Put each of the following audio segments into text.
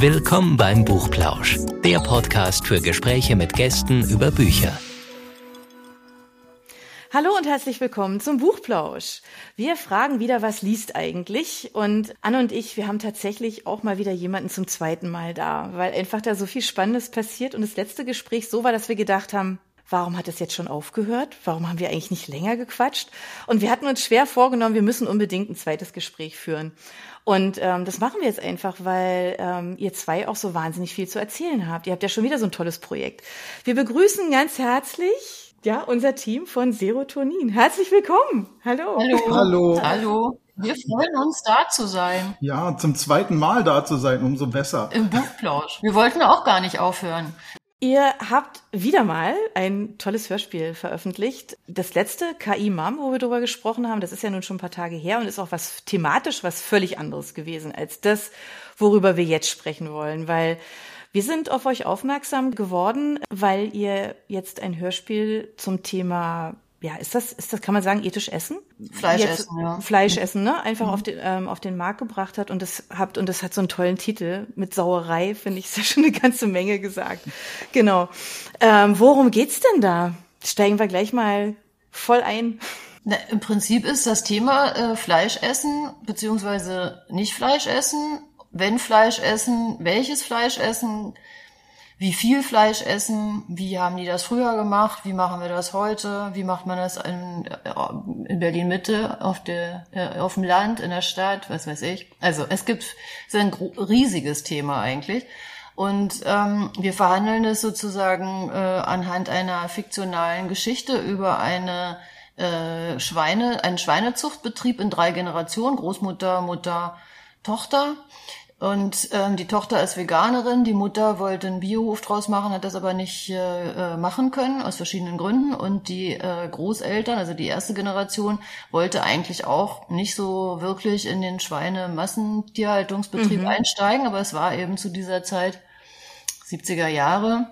Willkommen beim Buchplausch, der Podcast für Gespräche mit Gästen über Bücher. Hallo und herzlich willkommen zum Buchplausch. Wir fragen wieder, was liest eigentlich? Und Anne und ich, wir haben tatsächlich auch mal wieder jemanden zum zweiten Mal da, weil einfach da so viel Spannendes passiert und das letzte Gespräch so war, dass wir gedacht haben, warum hat es jetzt schon aufgehört? Warum haben wir eigentlich nicht länger gequatscht? Und wir hatten uns schwer vorgenommen, wir müssen unbedingt ein zweites Gespräch führen. Und ähm, das machen wir jetzt einfach, weil ähm, ihr zwei auch so wahnsinnig viel zu erzählen habt. Ihr habt ja schon wieder so ein tolles Projekt. Wir begrüßen ganz herzlich ja, unser Team von Serotonin. Herzlich willkommen. Hallo. Hallo. Hallo. Hallo. Wir freuen uns, da zu sein. Ja, zum zweiten Mal da zu sein, umso besser. Im Buchplausch. Wir wollten auch gar nicht aufhören. Ihr habt wieder mal ein tolles Hörspiel veröffentlicht. Das letzte, KI Mom, wo wir drüber gesprochen haben, das ist ja nun schon ein paar Tage her und ist auch was thematisch was völlig anderes gewesen als das, worüber wir jetzt sprechen wollen, weil wir sind auf euch aufmerksam geworden, weil ihr jetzt ein Hörspiel zum Thema ja, ist das, ist das, kann man sagen, ethisch essen? Fleisch Jetzt, essen, ja. Fleisch essen, ne? Einfach mhm. auf, den, ähm, auf den Markt gebracht hat und das habt, und das hat so einen tollen Titel mit Sauerei, finde ich, ist ja schon eine ganze Menge gesagt. Genau. Ähm, worum geht's denn da? Steigen wir gleich mal voll ein. Na, Im Prinzip ist das Thema äh, Fleisch essen, beziehungsweise nicht Fleisch essen, wenn Fleisch essen, welches Fleisch essen, wie viel Fleisch essen, wie haben die das früher gemacht, wie machen wir das heute, wie macht man das in, in Berlin Mitte, auf, der, äh, auf dem Land, in der Stadt, was weiß ich. Also es gibt ist ein riesiges Thema eigentlich. Und ähm, wir verhandeln es sozusagen äh, anhand einer fiktionalen Geschichte über eine äh, Schweine, einen Schweinezuchtbetrieb in drei Generationen, Großmutter, Mutter, Tochter. Und ähm, die Tochter ist Veganerin, die Mutter wollte einen Biohof draus machen, hat das aber nicht äh, äh, machen können, aus verschiedenen Gründen. Und die äh, Großeltern, also die erste Generation, wollte eigentlich auch nicht so wirklich in den Schweinemassentierhaltungsbetrieb mhm. einsteigen, aber es war eben zu dieser Zeit 70er Jahre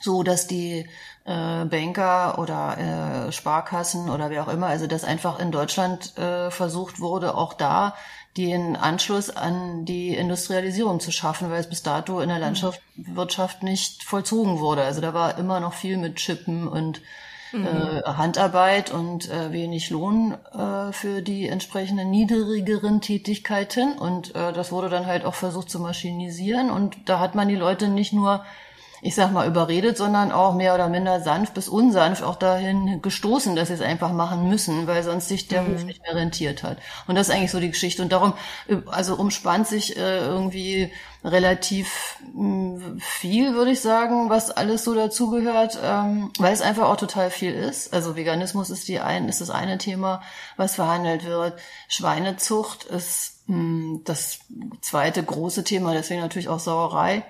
so, dass die äh, Banker oder äh, Sparkassen oder wer auch immer, also das einfach in Deutschland äh, versucht wurde, auch da den Anschluss an die Industrialisierung zu schaffen, weil es bis dato in der Landwirtschaft nicht vollzogen wurde. Also da war immer noch viel mit Chippen und mhm. äh, Handarbeit und äh, wenig Lohn äh, für die entsprechenden niedrigeren Tätigkeiten. Und äh, das wurde dann halt auch versucht zu maschinisieren. Und da hat man die Leute nicht nur ich sag mal, überredet, sondern auch mehr oder minder sanft bis unsanft auch dahin gestoßen, dass sie es einfach machen müssen, weil sonst sich der mhm. Hof nicht mehr rentiert hat. Und das ist eigentlich so die Geschichte. Und darum, also umspannt sich äh, irgendwie relativ mh, hm, viel, würde ich sagen, was alles so dazugehört, ähm, weil es einfach auch total viel ist. Also Veganismus ist die ein, ist das eine Thema, was verhandelt wird. Schweinezucht ist mh, hm, das zweite große Thema, deswegen natürlich auch Sauerei.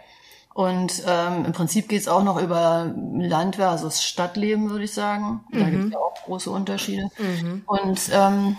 Und ähm, im Prinzip geht es auch noch über Land versus Stadtleben, würde ich sagen. Da mhm. gibt es ja auch große Unterschiede. Mhm. Und ähm,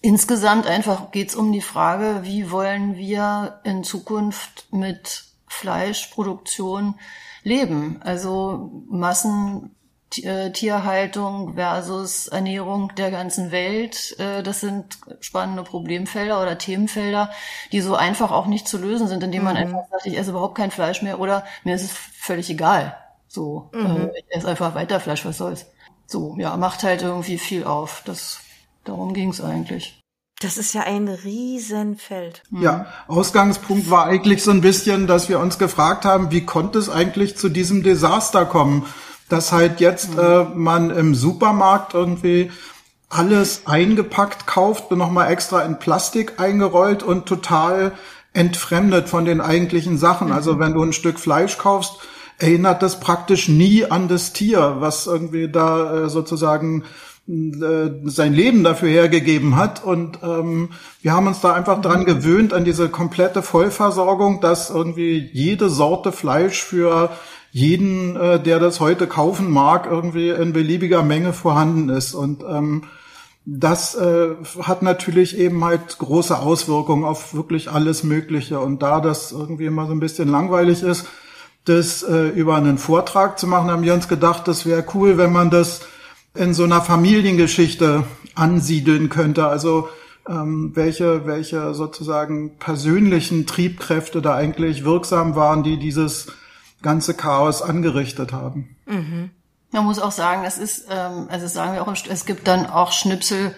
insgesamt einfach geht es um die Frage, wie wollen wir in Zukunft mit Fleischproduktion leben? Also Massen Tierhaltung versus Ernährung der ganzen Welt. Äh, das sind spannende Problemfelder oder Themenfelder, die so einfach auch nicht zu lösen sind, indem man mhm. einfach sagt, ich esse überhaupt kein Fleisch mehr oder mir ist es völlig egal. So, äh, mhm. ich esse einfach weiter Fleisch, was soll's. So, ja, macht halt irgendwie viel auf. Das, darum ging's eigentlich. Das ist ja ein Riesenfeld. Ja, Ausgangspunkt war eigentlich so ein bisschen, dass wir uns gefragt haben, wie konnte es eigentlich zu diesem Desaster kommen? Dass halt jetzt mhm. äh, man im Supermarkt irgendwie alles eingepackt kauft, nochmal extra in Plastik eingerollt und total entfremdet von den eigentlichen Sachen. Also mhm. wenn du ein Stück Fleisch kaufst, erinnert das praktisch nie an das Tier, was irgendwie da äh, sozusagen äh, sein Leben dafür hergegeben hat. Und ähm, wir haben uns da einfach dran mhm. gewöhnt, an diese komplette Vollversorgung, dass irgendwie jede Sorte Fleisch für jeden, äh, der das heute kaufen mag, irgendwie in beliebiger Menge vorhanden ist. Und ähm, das äh, hat natürlich eben halt große Auswirkungen auf wirklich alles Mögliche. Und da das irgendwie immer so ein bisschen langweilig ist, das äh, über einen Vortrag zu machen, haben wir uns gedacht, das wäre cool, wenn man das in so einer Familiengeschichte ansiedeln könnte. Also ähm, welche, welche sozusagen persönlichen Triebkräfte da eigentlich wirksam waren, die dieses ganze Chaos angerichtet haben. Mhm. Man muss auch sagen, es ist, ähm, also sagen wir auch, es gibt dann auch Schnipsel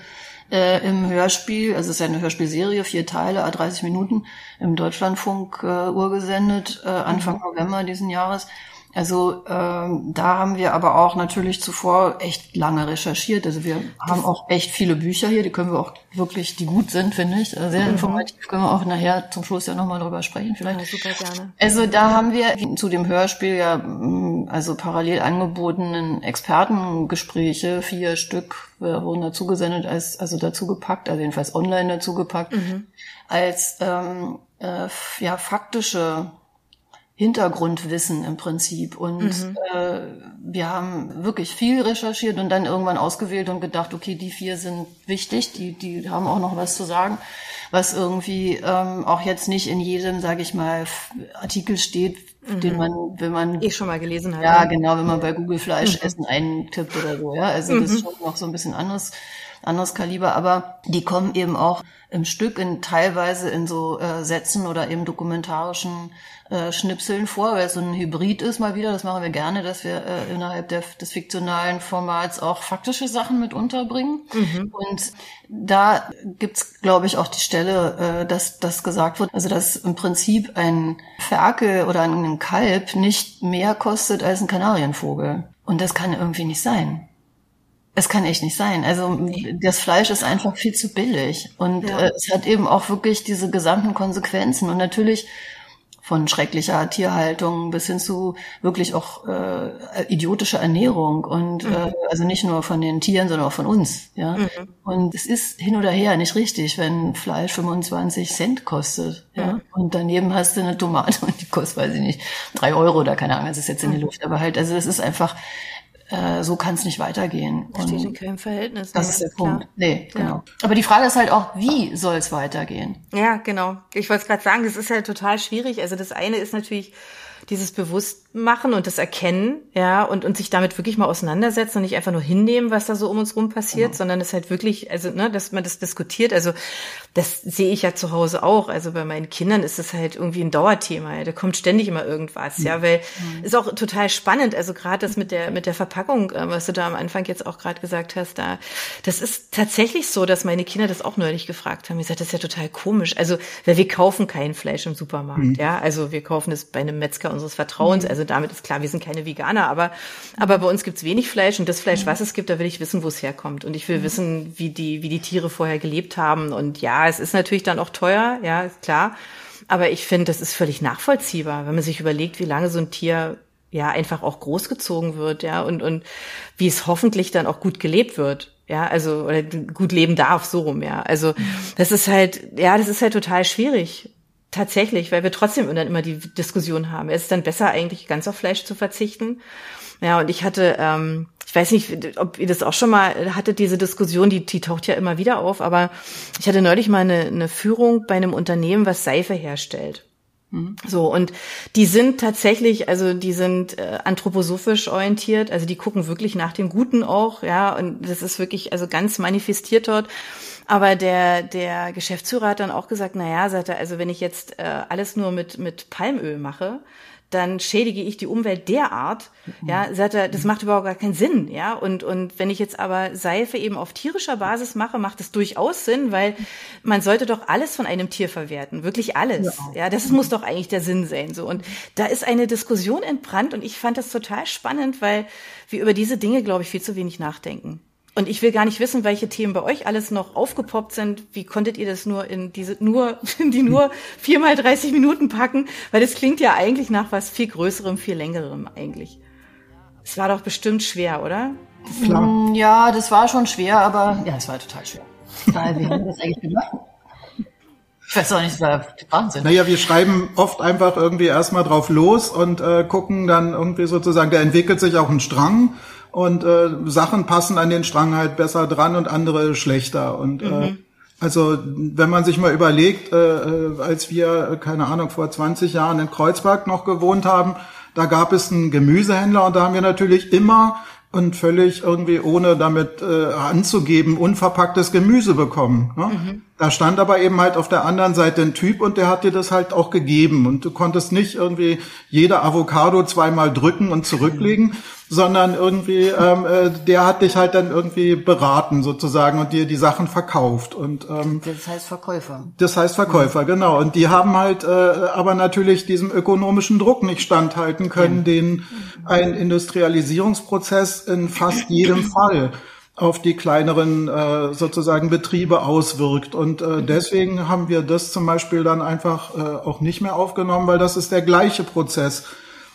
äh, im Hörspiel, also es ist ja eine Hörspielserie, vier Teile, 30 Minuten, im Deutschlandfunk äh, urgesendet, äh, Anfang mhm. November diesen Jahres. Also ähm, da haben wir aber auch natürlich zuvor echt lange recherchiert. Also wir haben auch echt viele Bücher hier, die können wir auch wirklich, die gut sind, finde ich. Sehr mhm. informativ können wir auch nachher zum Schluss ja nochmal drüber sprechen, vielleicht. Ja, super gerne. Also da haben wir zu dem Hörspiel ja mm, also parallel angebotenen Expertengespräche, vier Stück äh, wurden dazu gesendet, als, also dazu gepackt, also jedenfalls online dazu gepackt, mhm. als ähm, äh, ja faktische Hintergrundwissen im Prinzip. Und mhm. äh, wir haben wirklich viel recherchiert und dann irgendwann ausgewählt und gedacht, okay, die vier sind wichtig, die, die haben auch noch was zu sagen, was irgendwie ähm, auch jetzt nicht in jedem, sage ich mal, Artikel steht, mhm. den man, wenn man eh schon mal gelesen hat. Ja, genau, wenn man bei Google Fleisch mhm. essen eintippt oder so. Ja, also das ist mhm. schon noch so ein bisschen anderes anderes Kaliber, aber die kommen eben auch im Stück in teilweise in so äh, Sätzen oder eben dokumentarischen äh, Schnipseln vor, weil es so ein Hybrid ist mal wieder. Das machen wir gerne, dass wir äh, innerhalb der, des fiktionalen Formats auch faktische Sachen mit unterbringen. Mhm. Und da gibt's, glaube ich, auch die Stelle, äh, dass das gesagt wird, also dass im Prinzip ein Ferkel oder ein Kalb nicht mehr kostet als ein Kanarienvogel. Und das kann irgendwie nicht sein. Es kann echt nicht sein. Also das Fleisch ist einfach viel zu billig und ja. äh, es hat eben auch wirklich diese gesamten Konsequenzen und natürlich von schrecklicher Tierhaltung bis hin zu wirklich auch äh, idiotischer Ernährung und mhm. äh, also nicht nur von den Tieren, sondern auch von uns. Ja. Mhm. Und es ist hin oder her nicht richtig, wenn Fleisch 25 Cent kostet. Ja. Mhm. Und daneben hast du eine Tomate und die kostet, weiß ich nicht, drei Euro oder keine Ahnung, das ist jetzt in die mhm. Luft. Aber halt, also es ist einfach äh, so kann es nicht weitergehen. Steht in keinem Verhältnis. Das ist der Punkt. Klar. Nee, genau. Ja. Aber die Frage ist halt auch, wie soll es weitergehen? Ja, genau. Ich wollte es gerade sagen, das ist halt total schwierig. Also das eine ist natürlich dieses Bewusstmachen und das Erkennen, ja, und, und sich damit wirklich mal auseinandersetzen und nicht einfach nur hinnehmen, was da so um uns rum passiert, genau. sondern es halt wirklich, also, ne, dass man das diskutiert. Also, das sehe ich ja zu Hause auch. Also bei meinen Kindern ist es halt irgendwie ein Dauerthema. Ja. Da kommt ständig immer irgendwas, mhm. ja, weil mhm. ist auch total spannend. Also gerade das mit der, mit der Verpackung, äh, was du da am Anfang jetzt auch gerade gesagt hast, da, das ist tatsächlich so, dass meine Kinder das auch neulich gefragt haben. Ich sagte, das ist ja total komisch. Also, weil wir kaufen kein Fleisch im Supermarkt, mhm. ja. Also wir kaufen es bei einem Metzger unseres Vertrauens. Mhm. Also damit ist klar, wir sind keine Veganer, aber, aber bei uns gibt's wenig Fleisch und das Fleisch, was es gibt, da will ich wissen, wo es herkommt. Und ich will mhm. wissen, wie die, wie die Tiere vorher gelebt haben. Und ja, es ist natürlich dann auch teuer, ja, ist klar. Aber ich finde, das ist völlig nachvollziehbar, wenn man sich überlegt, wie lange so ein Tier ja einfach auch großgezogen wird, ja, und, und wie es hoffentlich dann auch gut gelebt wird. Ja, also, oder gut leben darf, so rum, ja. Also, mhm. das ist halt, ja, das ist halt total schwierig. Tatsächlich, weil wir trotzdem dann immer die Diskussion haben. Es ist dann besser eigentlich ganz auf Fleisch zu verzichten. Ja, und ich hatte, ähm, ich weiß nicht, ob ihr das auch schon mal hattet, diese Diskussion, die, die taucht ja immer wieder auf, aber ich hatte neulich mal eine, eine Führung bei einem Unternehmen, was Seife herstellt. Mhm. So, und die sind tatsächlich, also die sind äh, anthroposophisch orientiert, also die gucken wirklich nach dem Guten auch, ja, und das ist wirklich also ganz manifestiert dort. Aber der, der Geschäftsführer hat dann auch gesagt, na ja, sagt er, also wenn ich jetzt äh, alles nur mit, mit Palmöl mache, dann schädige ich die Umwelt derart, ja, sagt er, das macht überhaupt gar keinen Sinn, ja, und, und wenn ich jetzt aber Seife eben auf tierischer Basis mache, macht es durchaus Sinn, weil man sollte doch alles von einem Tier verwerten, wirklich alles, ja, ja. Das muss doch eigentlich der Sinn sein, so, und da ist eine Diskussion entbrannt und ich fand das total spannend, weil wir über diese Dinge, glaube ich, viel zu wenig nachdenken. Und ich will gar nicht wissen, welche Themen bei euch alles noch aufgepoppt sind. Wie konntet ihr das nur in diese, nur, in die nur viermal 30 Minuten packen? Weil das klingt ja eigentlich nach was viel Größerem, viel Längerem eigentlich. Es war doch bestimmt schwer, oder? Klar. Mm, ja, das war schon schwer, aber ja, es war total schwer. Weil wir haben das eigentlich gemacht. Ich weiß auch nicht, es war Wahnsinn. Naja, wir schreiben oft einfach irgendwie erstmal drauf los und äh, gucken dann irgendwie sozusagen, da entwickelt sich auch ein Strang und äh, Sachen passen an den Strang halt besser dran und andere schlechter. Und äh, mhm. äh, also wenn man sich mal überlegt, äh, äh als wir, keine Ahnung, vor 20 Jahren in Kreuzberg noch gewohnt haben, da gab es einen Gemüsehändler und da haben wir natürlich immer und völlig irgendwie ohne damit äh, anzugeben unverpacktes Gemüse bekommen. Ne? Mhm. Da stand aber eben halt auf der anderen Seite ein Typ und der hat dir das halt auch gegeben. Und du konntest nicht irgendwie jede Avocado zweimal drücken und zurücklegen, sondern irgendwie, ähm, äh, der hat dich halt dann irgendwie beraten sozusagen und dir die Sachen verkauft. Und ähm, Das heißt Verkäufer. das heißt Verkäufer, genau. Und die haben halt äh, aber natürlich diesem ökonomischen Druck nicht standhalten können, den ein Industrialisierungsprozess in fast jedem Fall auf die kleineren äh, sozusagen Betriebe auswirkt. Und äh, deswegen haben wir das zum Beispiel dann einfach äh, auch nicht mehr aufgenommen, weil das ist der gleiche Prozess,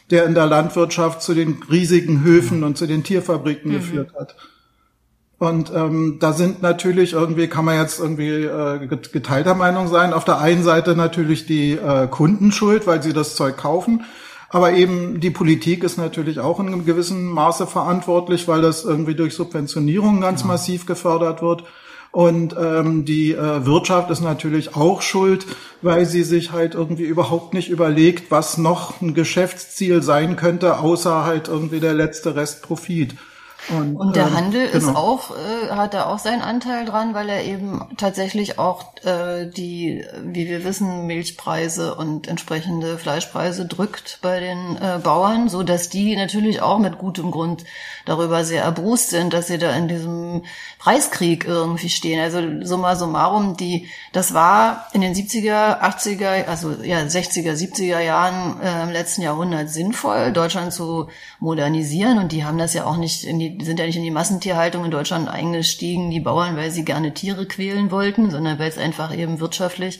der in der Landwirtschaft zu den riesigen Höfen und zu den Tierfabriken geführt hat. Und ähm, da sind natürlich irgendwie, kann man jetzt irgendwie äh, get- geteilter Meinung sein. Auf der einen Seite natürlich die äh, Kunden schuld, weil sie das Zeug kaufen. Aber eben die Politik ist natürlich auch in einem gewissen Maße verantwortlich, weil das irgendwie durch Subventionierung ganz massiv gefördert wird. Und ähm, die äh, Wirtschaft ist natürlich auch schuld, weil sie sich halt irgendwie überhaupt nicht überlegt, was noch ein Geschäftsziel sein könnte, außer halt irgendwie der letzte Rest Profit. Und der ähm, Handel ist genau. auch, äh, hat da auch seinen Anteil dran, weil er eben tatsächlich auch äh, die, wie wir wissen, Milchpreise und entsprechende Fleischpreise drückt bei den äh, Bauern, so dass die natürlich auch mit gutem Grund darüber sehr erbrust sind, dass sie da in diesem Preiskrieg irgendwie stehen. Also summa summarum, die, das war in den 70er, 80er, also ja 60er, 70er Jahren äh, im letzten Jahrhundert sinnvoll, Deutschland zu modernisieren und die haben das ja auch nicht in die, sind ja nicht in die Massentierhaltung in Deutschland eingestiegen, die Bauern, weil sie gerne Tiere quälen wollten, sondern weil es einfach eben wirtschaftlich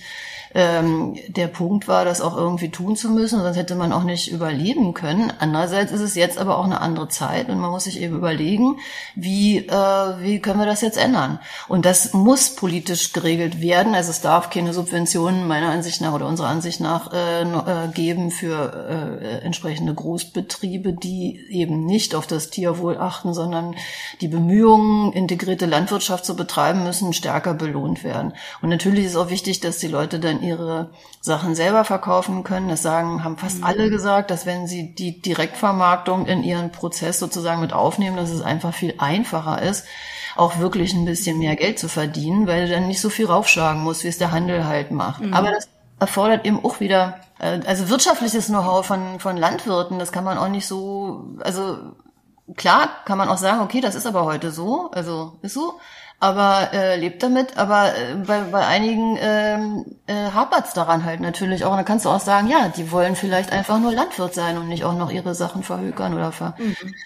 ähm, der Punkt war, das auch irgendwie tun zu müssen, sonst hätte man auch nicht überleben können. Andererseits ist es jetzt aber auch eine andere Zeit und man muss sich eben überlegen, wie, äh, wie können wir das jetzt ändern? Und das muss politisch geregelt werden. Also es darf keine Subventionen meiner Ansicht nach oder unserer Ansicht nach äh, äh, geben für äh, entsprechende Großbetriebe, die eben nicht auf das Tierwohl achten, sondern die Bemühungen, integrierte Landwirtschaft zu betreiben, müssen stärker belohnt werden. Und natürlich ist auch wichtig, dass die Leute dann ihre Sachen selber verkaufen können. Das sagen, haben fast alle gesagt, dass wenn sie die Direktvermarktung in ihren Prozess sozusagen mit aufnehmen, dass es einfach viel einfacher ist, auch wirklich ein bisschen mehr Geld zu verdienen, weil du dann nicht so viel raufschlagen musst, wie es der Handel halt macht. Aber das erfordert eben auch wieder, äh, also wirtschaftliches Know-how von, von Landwirten, das kann man auch nicht so, also klar kann man auch sagen, okay, das ist aber heute so, also ist so, aber äh, lebt damit, aber äh, bei, bei einigen ähm, äh, hapert es daran halt natürlich auch. Und dann kannst du auch sagen, ja, die wollen vielleicht einfach nur Landwirt sein und nicht auch noch ihre Sachen verhökern oder ver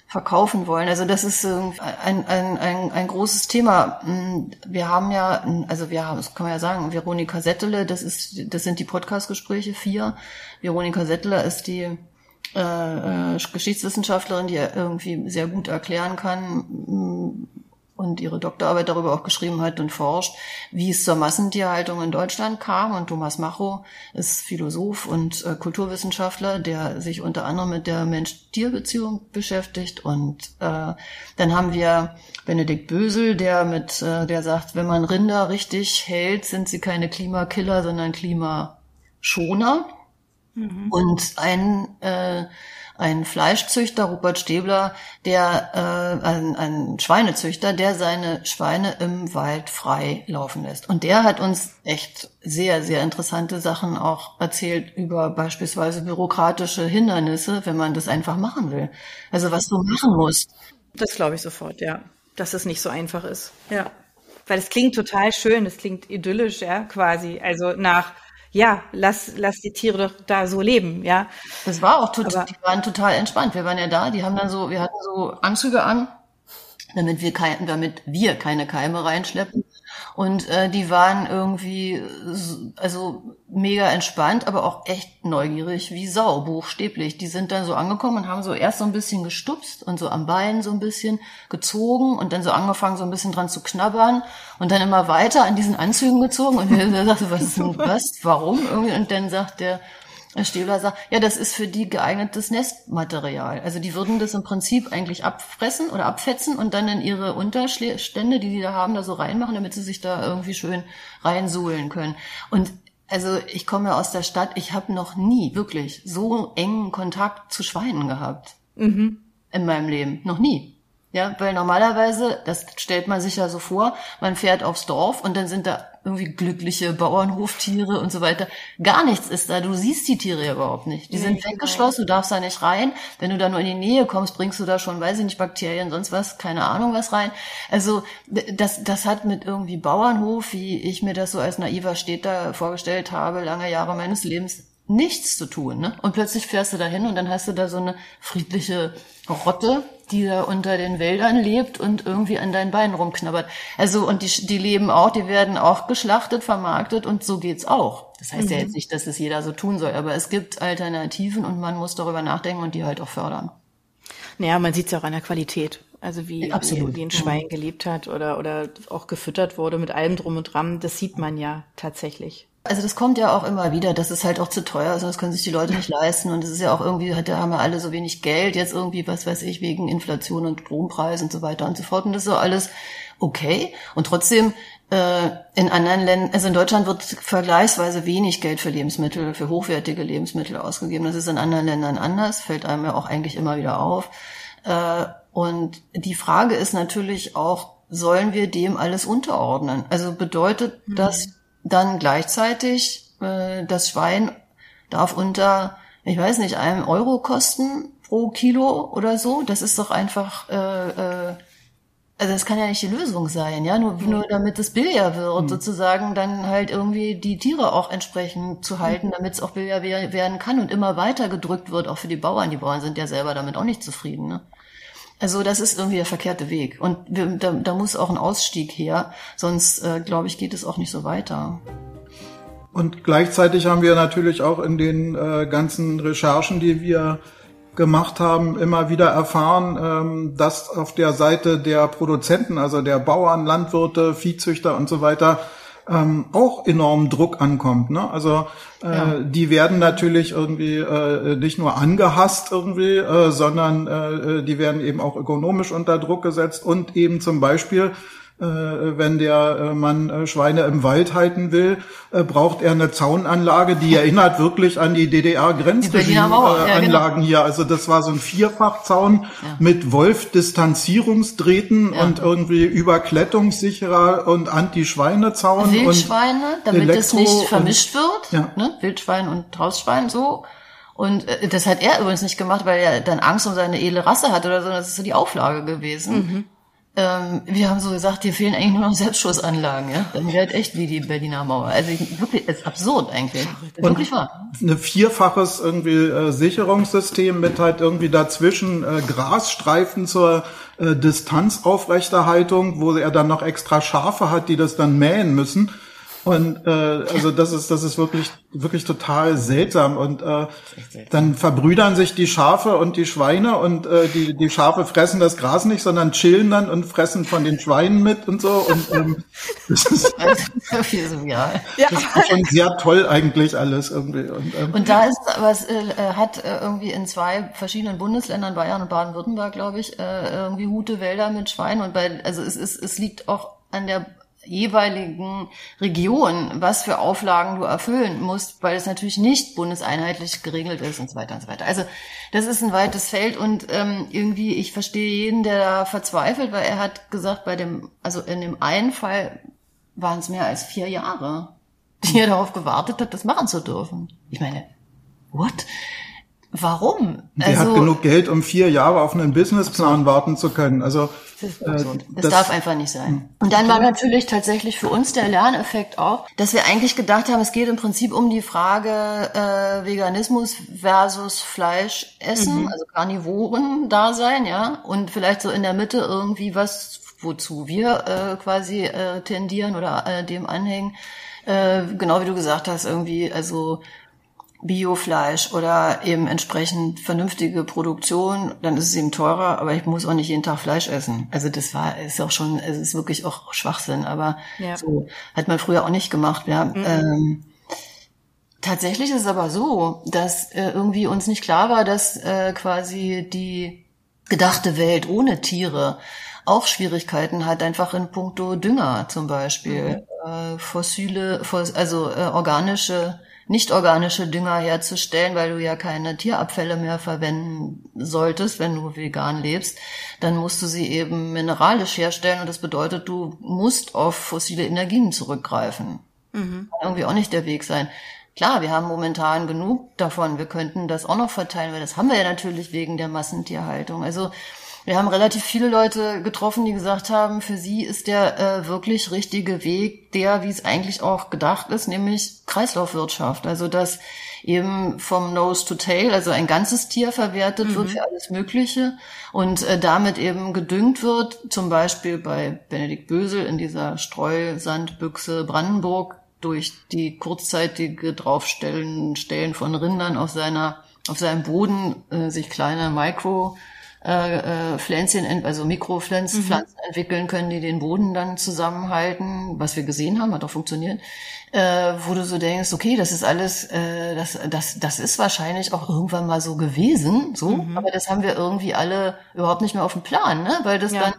verkaufen wollen. Also das ist äh, ein, ein, ein, ein großes Thema. Mm, Wir haben ja, also wir haben, das kann man ja sagen, Veronika Settele, das ist, das sind die Podcast-Gespräche vier. Veronika Settler ist die äh, äh, Geschichtswissenschaftlerin, die irgendwie sehr gut erklären kann mm, und ihre Doktorarbeit darüber auch geschrieben hat und forscht, wie es zur Massentierhaltung in Deutschland kam. Und Thomas Macho ist Philosoph und äh, Kulturwissenschaftler, der sich unter anderem mit der Mensch-Tier-Beziehung beschäftigt. Und äh, dann haben wir Benedikt Bösel, der mit, äh, der sagt, wenn man Rinder richtig hält, sind sie keine Klimakiller, sondern Klimaschoner. Und ein, äh, ein Fleischzüchter, Rupert Stäbler, der äh, ein, ein Schweinezüchter, der seine Schweine im Wald frei laufen lässt. Und der hat uns echt sehr, sehr interessante Sachen auch erzählt über beispielsweise bürokratische Hindernisse, wenn man das einfach machen will. Also was du machen musst. Das glaube ich sofort, ja. Dass es nicht so einfach ist. Ja. Weil es klingt total schön, es klingt idyllisch, ja, quasi. Also nach, ja, lass, lass die Tiere doch da so leben, ja. Das war auch total, die waren total entspannt. Wir waren ja da, die haben dann so, wir hatten so Anzüge an, damit wir kein, damit wir keine Keime reinschleppen. Und äh, die waren irgendwie also mega entspannt, aber auch echt neugierig wie Sau, buchstäblich. Die sind dann so angekommen und haben so erst so ein bisschen gestupst und so am Bein so ein bisschen gezogen und dann so angefangen, so ein bisschen dran zu knabbern und dann immer weiter an diesen Anzügen gezogen. Und wir sagte, was ist denn was? Warum? Irgendwie? Und dann sagt der Herr Stäbler sagt, ja, das ist für die geeignetes Nestmaterial. Also die würden das im Prinzip eigentlich abfressen oder abfetzen und dann in ihre Unterstände, die die da haben, da so reinmachen, damit sie sich da irgendwie schön reinsuhlen können. Und also ich komme aus der Stadt, ich habe noch nie wirklich so engen Kontakt zu Schweinen gehabt. In meinem Leben. Noch nie. Ja, weil normalerweise, das stellt man sich ja so vor, man fährt aufs Dorf und dann sind da irgendwie glückliche Bauernhoftiere und so weiter. Gar nichts ist da. Du siehst die Tiere ja überhaupt nicht. Die Nee, sind weggeschlossen, du darfst da nicht rein. Wenn du da nur in die Nähe kommst, bringst du da schon, weiß ich nicht, Bakterien, sonst was, keine Ahnung was rein. Also das, das hat mit irgendwie Bauernhof, wie ich mir das so als naiver Städter vorgestellt habe, lange Jahre meines Lebens, nichts zu tun. Ne? Und plötzlich fährst du da hin und dann hast du da so eine friedliche Rotte, die da unter den Wäldern lebt und irgendwie an deinen Beinen rumknabbert. Also, und die, die leben auch, die werden auch geschlachtet, vermarktet und so geht's auch. Das heißt ja jetzt nicht, dass es jeder so tun soll, aber es gibt Alternativen und man muss darüber nachdenken und die halt auch fördern. Naja, man sieht es ja auch an der Qualität. Also wie, Absolut, wie, ein. Schwein gelebt hat oder, oder auch gefüttert wurde mit allem drum und dran, das sieht man ja tatsächlich. Also das kommt ja auch immer wieder, dass es halt auch zu teuer ist und das können sich die Leute nicht leisten und es ist ja auch irgendwie, da haben wir alle so wenig Geld, jetzt irgendwie, was weiß ich, wegen Inflation und Strompreis und so weiter und so fort und das ist so alles okay und trotzdem äh, in anderen Ländern, also in Deutschland wird vergleichsweise wenig Geld für Lebensmittel, für hochwertige Lebensmittel ausgegeben. Das ist in anderen Ländern anders, fällt einem ja auch eigentlich immer wieder auf. Äh, und die Frage ist natürlich auch, sollen wir dem alles unterordnen? Also bedeutet das dann gleichzeitig, äh, das Schwein darf unter, ich weiß nicht, einem Euro kosten pro Kilo oder so? Das ist doch einfach, äh, äh, also das kann ja nicht die Lösung sein, ja, nur, nur damit es billiger wird, sozusagen dann halt irgendwie die Tiere auch entsprechend zu halten, damit es auch billiger wer- werden kann und immer weiter gedrückt wird, auch für die Bauern. Die Bauern sind ja selber damit auch nicht zufrieden, ne? Also das ist irgendwie der verkehrte Weg. Und wir, da, da muss auch ein Ausstieg her, sonst äh, glaube ich, geht es auch nicht so weiter. Und gleichzeitig haben wir natürlich auch in den äh, ganzen Recherchen, die wir gemacht haben, immer wieder erfahren, ähm, dass auf der Seite der Produzenten, also der Bauern, Landwirte, Viehzüchter und so weiter, ähm, auch enorm Druck ankommt. Ne? Also äh, Ja. die werden natürlich irgendwie äh, nicht nur angehasst irgendwie, äh, sondern äh, die werden eben auch ökonomisch unter Druck gesetzt und eben zum Beispiel äh, wenn der äh, Mann äh, Schweine im Wald halten will, äh, braucht er eine Zaunanlage, die erinnert wirklich an die Mauer, ja, DDR-Grenzregime-Anlagen genau. hier. Also das war so ein Vierfachzaun mit Wolf-Distanzierungsdrähten Ja. und irgendwie überklettungssicherer und Anti-Schweinezaun. Wildschweine, damit es Elektro- nicht vermischt wird, Ja. ne? Wildschwein und Hausschwein so. Und äh, das hat er übrigens nicht gemacht, weil er dann Angst um seine edle Rasse hatte oder so. Das ist so die Auflage gewesen. Ähm, wir haben so gesagt, hier fehlen eigentlich nur noch Selbstschussanlagen, ja. Dann wäre halt echt wie die Berliner Mauer. Also ich- wirklich, ist absurd eigentlich. Ist wirklich wahr. eine vierfaches irgendwie äh, Sicherungssystem mit halt irgendwie dazwischen äh, Grasstreifen zur äh, Distanzaufrechterhaltung, wo er dann noch extra Schafe hat, die das dann mähen müssen. Und äh, also das ist das ist wirklich wirklich total seltsam. Und äh, dann verbrüdern sich die Schafe und die Schweine und äh, die die Schafe fressen das Gras nicht, sondern chillen dann und fressen von den Schweinen mit und so. Und ähm, das ist ja. Ja, schon sehr toll eigentlich alles irgendwie. Und ähm, Und da ist, es äh, hat äh, irgendwie in zwei verschiedenen Bundesländern, Bayern und Baden-Württemberg, glaube ich, äh, irgendwie gute Wälder mit Schweinen. Und bei, also es ist, es liegt auch an der jeweiligen Region, was für Auflagen du erfüllen musst, weil es natürlich nicht bundeseinheitlich geregelt ist und so weiter und so weiter. Also das ist ein weites Feld und ähm, irgendwie, ich verstehe jeden, der da verzweifelt, weil er hat gesagt, bei dem, also in dem einen Fall waren es mehr als vier Jahre, die er darauf gewartet hat, das machen zu dürfen. Ich meine, what? Warum? Der hat genug Geld, um vier Jahre auf einen Businessplan warten zu können. Also Das, äh, das, das- darf einfach nicht sein. Und dann war natürlich tatsächlich für uns der Lerneffekt auch, dass wir eigentlich gedacht haben, es geht im Prinzip um die Frage äh, Veganismus versus Fleischessen, also Karnivoren da sein, ja, und vielleicht so in der Mitte irgendwie was, wozu wir äh, quasi äh, tendieren oder äh, dem anhängen. Äh, genau wie du gesagt hast, irgendwie, also Biofleisch oder eben entsprechend vernünftige Produktion, dann ist es eben teurer, aber ich muss auch nicht jeden Tag Fleisch essen. Also das war, ist auch schon, es ist wirklich auch Schwachsinn, aber Ja. so hat man früher auch nicht gemacht, ja. Ähm, tatsächlich ist es aber so, dass äh, irgendwie uns nicht klar war, dass äh, quasi die gedachte Welt ohne Tiere auch Schwierigkeiten hat, einfach in puncto Dünger zum Beispiel. Äh, fossile, fos also äh, organische nicht organische Dünger herzustellen, weil du ja keine Tierabfälle mehr verwenden solltest, wenn du vegan lebst, dann musst du sie eben mineralisch herstellen und das bedeutet, du musst auf fossile Energien zurückgreifen. Mhm. Kann irgendwie auch nicht der Weg sein. Klar, wir haben momentan genug davon. Wir könnten das auch noch verteilen, weil das haben wir ja natürlich wegen der Massentierhaltung. Also wir haben relativ viele Leute getroffen, die gesagt haben, für sie ist der äh, wirklich richtige Weg der, wie es eigentlich auch gedacht ist, nämlich Kreislaufwirtschaft. Also dass eben vom Nose to Tail, also ein ganzes Tier verwertet mhm. wird für alles Mögliche und äh, damit eben gedüngt wird, zum Beispiel bei Benedikt Bösel in dieser Streusandbüchse Brandenburg durch die kurzzeitige Draufstellen Stellen von Rindern auf seiner auf seinem Boden äh, sich kleine Micro äh, äh, Pflänzchen, also Mikropflanzen mhm. entwickeln können, die den Boden dann zusammenhalten, was wir gesehen haben, hat auch funktioniert, äh, wo du so denkst, okay, das ist alles, äh, das, das, das ist wahrscheinlich auch irgendwann mal so gewesen, so, mhm. aber das haben wir irgendwie alle überhaupt nicht mehr auf dem Plan, ne? weil das ja. dann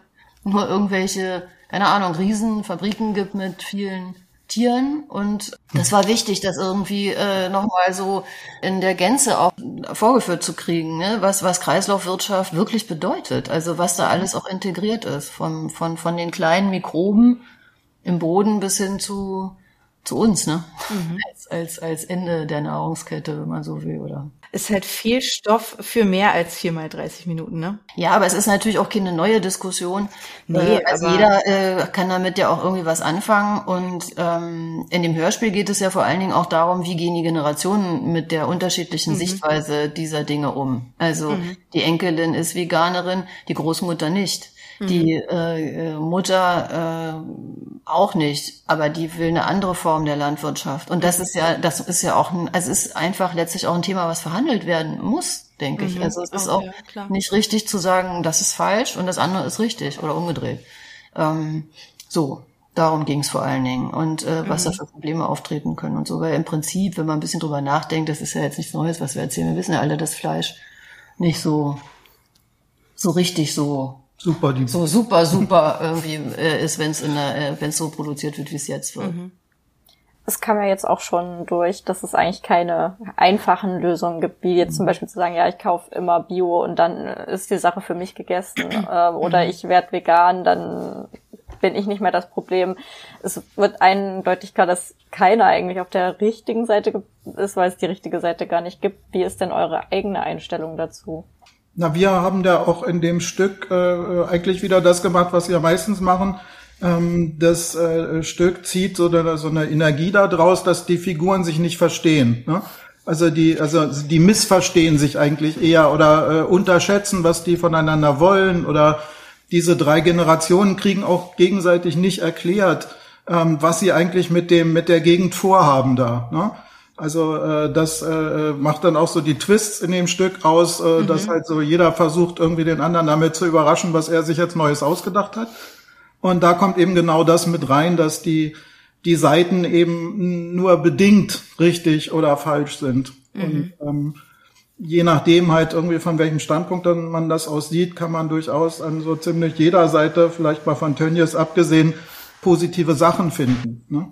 nur irgendwelche, keine Ahnung, Riesenfabriken gibt mit vielen Tieren und das war wichtig, das irgendwie äh, nochmal so in der Gänze auch vorgeführt zu kriegen, ne? was, was Kreislaufwirtschaft wirklich bedeutet, also was da alles auch integriert ist, von, von, von den kleinen Mikroben im Boden bis hin zu, zu uns, ne? Mhm. Als, als, als Ende der Nahrungskette, wenn man so will, oder? Ist halt viel Stoff für mehr als viermal 30 Minuten, ne? Ja, aber es ist natürlich auch keine neue Diskussion. Nee, äh, also jeder äh, kann damit ja auch irgendwie was anfangen. Und ähm, in dem Hörspiel geht es ja vor allen Dingen auch darum, wie gehen die Generationen mit der unterschiedlichen mhm. Sichtweise dieser Dinge um. Also mhm. die Enkelin ist Veganerin, die Großmutter nicht. Die mhm. äh, äh, Mutter äh, auch nicht, aber die will eine andere Form der Landwirtschaft. Und das ist ja, das ist ja auch ein, also es ist einfach letztlich auch ein Thema, was verhandelt werden muss, denke mhm. ich. Also es ist auch ja, nicht richtig zu sagen, das ist falsch und das andere ist richtig oder umgedreht. Ähm, so, Darum ging es vor allen Dingen und äh, was mhm. da für Probleme auftreten können und so. Weil im Prinzip, wenn man ein bisschen drüber nachdenkt, das ist ja jetzt nichts Neues, was wir erzählen. Wir wissen ja alle, dass Fleisch nicht so so richtig so super, die so super, super irgendwie äh, ist, wenn es in der, äh, wenn es so produziert wird, wie es jetzt wird. Mhm. Es kam ja jetzt auch schon durch, dass es eigentlich keine einfachen Lösungen gibt, wie jetzt zum mhm. Beispiel zu sagen, ja, ich kaufe immer Bio und dann ist die Sache für mich gegessen. Äh, oder mhm. ich werde vegan, dann bin ich nicht mehr das Problem. Es wird eindeutig klar, dass keiner eigentlich auf der richtigen Seite ist, weil es die richtige Seite gar nicht gibt. Wie ist denn eure eigene Einstellung dazu? Na, wir haben da auch in dem Stück äh, eigentlich wieder das gemacht, was wir meistens machen. Ähm, das äh, Stück zieht so eine, so eine Energie da draus, dass die Figuren sich nicht verstehen. Ne? Also die, also die missverstehen sich eigentlich eher oder äh, unterschätzen, was die voneinander wollen oder diese drei Generationen kriegen auch gegenseitig nicht erklärt, ähm, was sie eigentlich mit dem mit der Gegend vorhaben da. Ne? Also äh, das äh, macht dann auch so die Twists in dem Stück aus, äh, mhm. dass halt so jeder versucht irgendwie den anderen damit zu überraschen, was er sich jetzt Neues ausgedacht hat. Und da kommt eben genau das mit rein, dass die die Seiten eben nur bedingt richtig oder falsch sind. Mhm. Und ähm, je nachdem halt irgendwie von welchem Standpunkt dann man das aussieht, kann man durchaus an so ziemlich jeder Seite, vielleicht mal von Tönnies abgesehen, positive Sachen finden. Ne?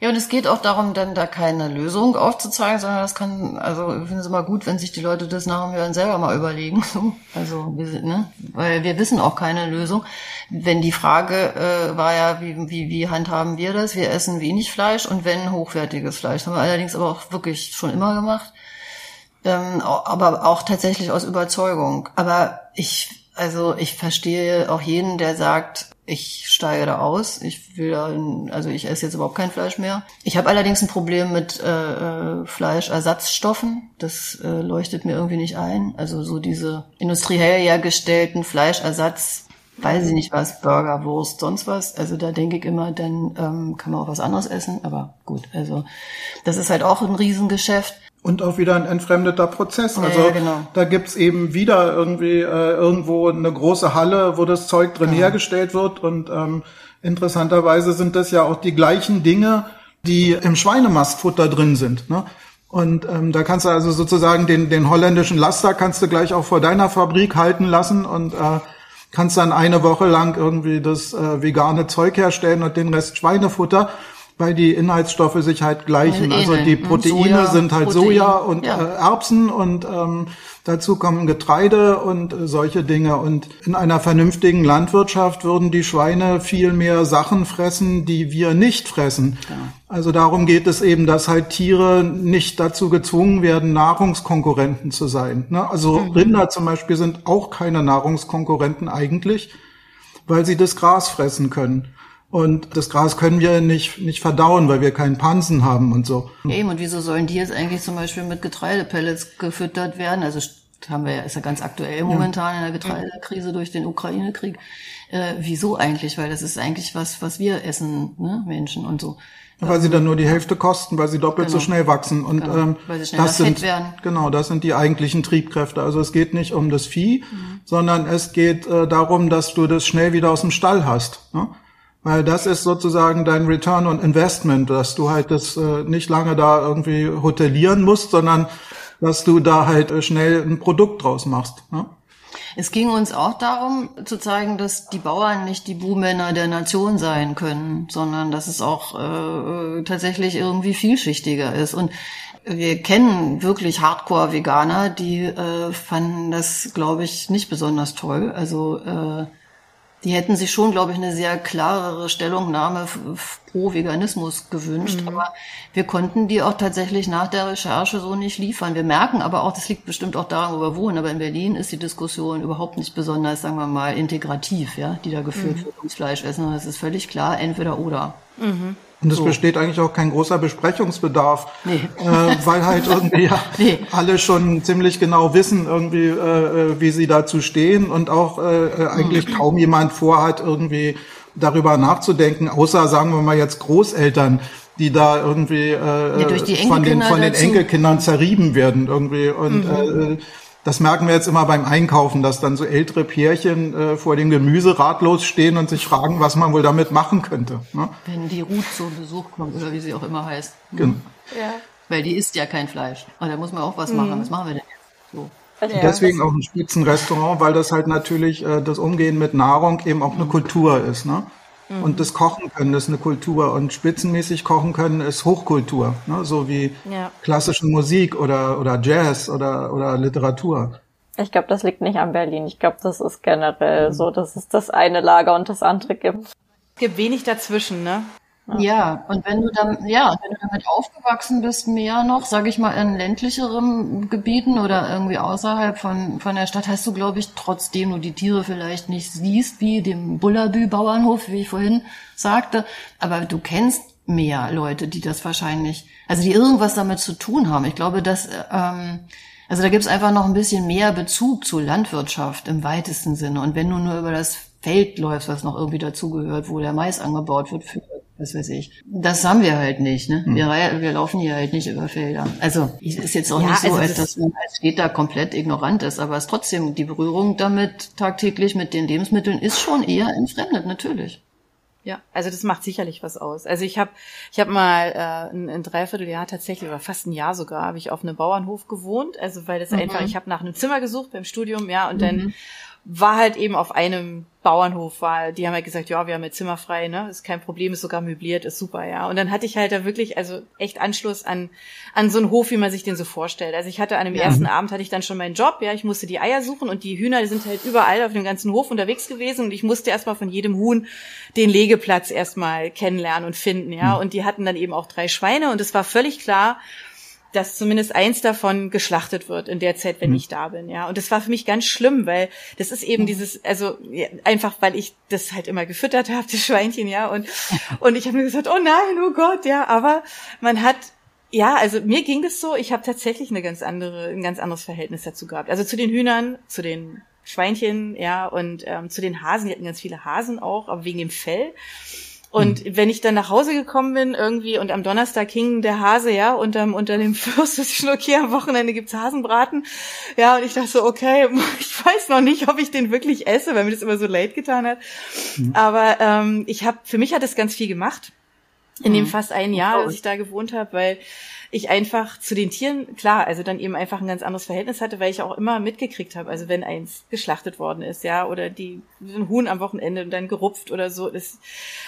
Ja, und es geht auch darum, dann da keine Lösung aufzuzeigen, sondern das kann, also ich finde es immer gut, wenn sich die Leute das nach dem Hören selber mal überlegen. Also, wir, ne? weil wir wissen auch keine Lösung. Wenn die Frage äh, war ja, wie, wie, wie handhaben wir das? Wir essen wenig Fleisch und wenn hochwertiges Fleisch. Haben wir allerdings aber auch wirklich schon immer gemacht. Ähm, aber auch tatsächlich aus Überzeugung. Aber ich, also ich verstehe auch jeden, der sagt, ich steige da aus. Ich will da, also ich esse jetzt überhaupt kein Fleisch mehr. Ich habe allerdings ein Problem mit äh, äh, Fleischersatzstoffen. Das äh, leuchtet mir irgendwie nicht ein. Also so diese industriell hergestellten Fleischersatz, weiß ich nicht was, Burger, Wurst, sonst was. Also da denke ich immer, dann ähm, kann man auch was anderes essen. Aber gut, also das ist halt auch ein Riesengeschäft. Und auch wieder ein entfremdeter Prozess. Also ja, genau. da gibt's eben wieder irgendwie äh, irgendwo eine große Halle, wo das Zeug drin ja. hergestellt wird. Und ähm, interessanterweise sind das ja auch die gleichen Dinge, die im Schweinemastfutter drin sind. Ne? Und ähm, da kannst du also sozusagen den, den holländischen Laster kannst du gleich auch vor deiner Fabrik halten lassen und äh, kannst dann eine Woche lang irgendwie das äh, vegane Zeug herstellen und den Rest Schweinefutter. Weil die Inhaltsstoffe sich halt gleichen. Also Also die ne? Proteine Soja, sind halt Protein, Soja und ja. äh, Erbsen und ähm, dazu kommen Getreide und äh, solche Dinge. Und in einer vernünftigen Landwirtschaft würden die Schweine viel mehr Sachen fressen, die wir nicht fressen. Also darum geht es eben, dass halt Tiere nicht dazu gezwungen werden, Nahrungskonkurrenten zu sein. Ne? Also Rinder zum Beispiel sind auch keine Nahrungskonkurrenten eigentlich, weil sie das Gras fressen können. Und das Gras können wir nicht, nicht verdauen, weil wir keinen Pansen haben und so. Eben, und wieso sollen die jetzt eigentlich zum Beispiel mit Getreidepellets gefüttert werden? Also haben wir ja, ist ja ganz aktuell momentan in der Getreidekrise durch den Ukraine-Krieg. Äh, wieso eigentlich? Weil das ist eigentlich was, was wir essen, ne? Menschen und so. Weil sie dann nur die Hälfte kosten, weil sie doppelt so Genau. schnell wachsen. Und Genau. ähm, Weil sie das sind werden. genau, das sind die eigentlichen Triebkräfte. Also es geht nicht um das Vieh, Mhm. sondern es geht äh, darum, dass du das schnell wieder aus dem Stall hast. Ne? Weil das ist sozusagen dein Return on Investment, dass du halt das äh, nicht lange da irgendwie hotelieren musst, sondern dass du da halt äh, schnell ein Produkt draus machst. Ne? Es ging uns auch darum, zu zeigen, dass die Bauern nicht die Buhmänner der Nation sein können, sondern dass es auch äh, tatsächlich irgendwie vielschichtiger ist. Und wir kennen wirklich Hardcore-Veganer, die äh, fanden das, glaube ich, nicht besonders toll. Also äh, die hätten sich schon, glaube ich, eine sehr klarere Stellungnahme pro Veganismus gewünscht. Aber wir konnten die auch tatsächlich nach der Recherche so nicht liefern. Wir merken aber auch, das liegt bestimmt auch daran, wo wir wohnen, aber in Berlin ist die Diskussion überhaupt nicht besonders, sagen wir mal, integrativ, ja, die da geführt wird ums Fleischessen. Und es ist völlig klar, entweder oder. Und es besteht eigentlich auch kein großer Besprechungsbedarf, Nee. äh, weil halt irgendwie ja Nee. alle schon ziemlich genau wissen, irgendwie, äh, äh, wie sie dazu stehen und auch äh, äh, eigentlich kaum jemand vorhat, irgendwie darüber nachzudenken, außer sagen wir mal jetzt Großeltern, die da irgendwie äh, Ja, die von den von den. Enkelkindern zerrieben werden irgendwie und äh, das merken wir jetzt immer beim Einkaufen, dass dann so ältere Pärchen äh, vor dem Gemüse ratlos stehen und sich fragen, was man wohl damit machen könnte. Ne? Wenn die Ruth zum Besuch kommt oder wie sie auch immer heißt. Gen- Ja. Weil die isst ja kein Fleisch. Und da muss man auch was machen. Was machen wir denn jetzt? So. Ja. Deswegen auch ein Spitzenrestaurant, weil das halt natürlich äh, das Umgehen mit Nahrung eben auch eine Kultur ist. Ne? Und das Kochen können ist eine Kultur und spitzenmäßig kochen können ist Hochkultur, ne? so wie Ja. klassische Musik oder, oder Jazz oder, oder Literatur. Ich glaube, das liegt nicht an Berlin. Ich glaube, das ist generell so, dass es das eine Lager und das andere gibt. Es gibt wenig dazwischen, ne? Ja, und wenn du dann, ja, wenn du damit aufgewachsen bist, mehr noch, sage ich mal, in ländlicheren Gebieten oder irgendwie außerhalb von, von der Stadt, hast du, glaube ich, trotzdem du die Tiere vielleicht nicht siehst, wie dem Bullabü-Bauernhof, wie ich vorhin sagte, aber du kennst mehr Leute, die das wahrscheinlich, also die irgendwas damit zu tun haben. Ich glaube, dass, ähm, also da gibt's einfach noch ein bisschen mehr Bezug zur Landwirtschaft im weitesten Sinne. Und wenn du nur über das Feld läufst, was noch irgendwie dazugehört, wo der Mais angebaut wird für was weiß ich. Das haben wir halt nicht, ne? Wir, rei- wir laufen hier halt nicht über Felder. Also, es ist jetzt auch Ja, nicht so, also als das- dass man als Städter komplett ignorant ist, aber es ist trotzdem, die Berührung damit tagtäglich mit den Lebensmitteln ist schon eher entfremdet, natürlich. Ja, also das macht sicherlich was aus. Also ich habe ich hab mal äh, ein, ein Dreivierteljahr tatsächlich oder fast ein Jahr sogar habe ich auf einem Bauernhof gewohnt. Also weil das einfach, ich habe nach einem Zimmer gesucht beim Studium, ja, und dann war halt eben auf einem Bauernhof, war, die haben halt gesagt, ja, wir haben jetzt Zimmer frei, ne, ist kein Problem, ist sogar möbliert, ist super, ja. Und dann hatte ich halt da wirklich, also echt Anschluss an, an so einen Hof, wie man sich den so vorstellt. Also ich hatte an dem ersten Abend hatte ich dann schon meinen Job, ja, ich musste die Eier suchen und die Hühner, die sind halt überall auf dem ganzen Hof unterwegs gewesen und ich musste erstmal von jedem Huhn den Legeplatz erstmal kennenlernen und finden, ja. Und die hatten dann eben auch drei Schweine und es war völlig klar, dass zumindest eins davon geschlachtet wird in der Zeit, wenn ich da bin, ja. Und das war für mich ganz schlimm, weil das ist eben dieses, also ja, einfach, weil ich das halt immer gefüttert habe, das Schweinchen, ja. Und und ich habe mir gesagt, oh nein, oh Gott, ja. Aber man hat ja, also mir ging das so. Ich habe tatsächlich eine ganz andere, ein ganz anderes Verhältnis dazu gehabt. Also zu den Hühnern, zu den Schweinchen, ja, und ähm, zu den Hasen. Die hatten ganz viele Hasen auch, aber wegen dem Fell. Und wenn ich dann nach Hause gekommen bin irgendwie und am Donnerstag hing der Hase, ja, unterm, unter dem Fürst, dass ich schon, okay, am Wochenende gibt's Hasenbraten. Ja, und ich dachte so, okay, ich weiß noch nicht, ob ich den wirklich esse, weil mir das immer so leid getan hat. Aber ähm, ich habe, für mich hat das ganz viel gemacht. In dem fast ein Jahr, als ich da gewohnt habe, weil ich einfach zu den Tieren, klar, also dann eben einfach ein ganz anderes Verhältnis hatte, weil ich auch immer mitgekriegt habe, also wenn eins geschlachtet worden ist, ja, oder die ein Huhn am Wochenende und dann gerupft oder so. Das,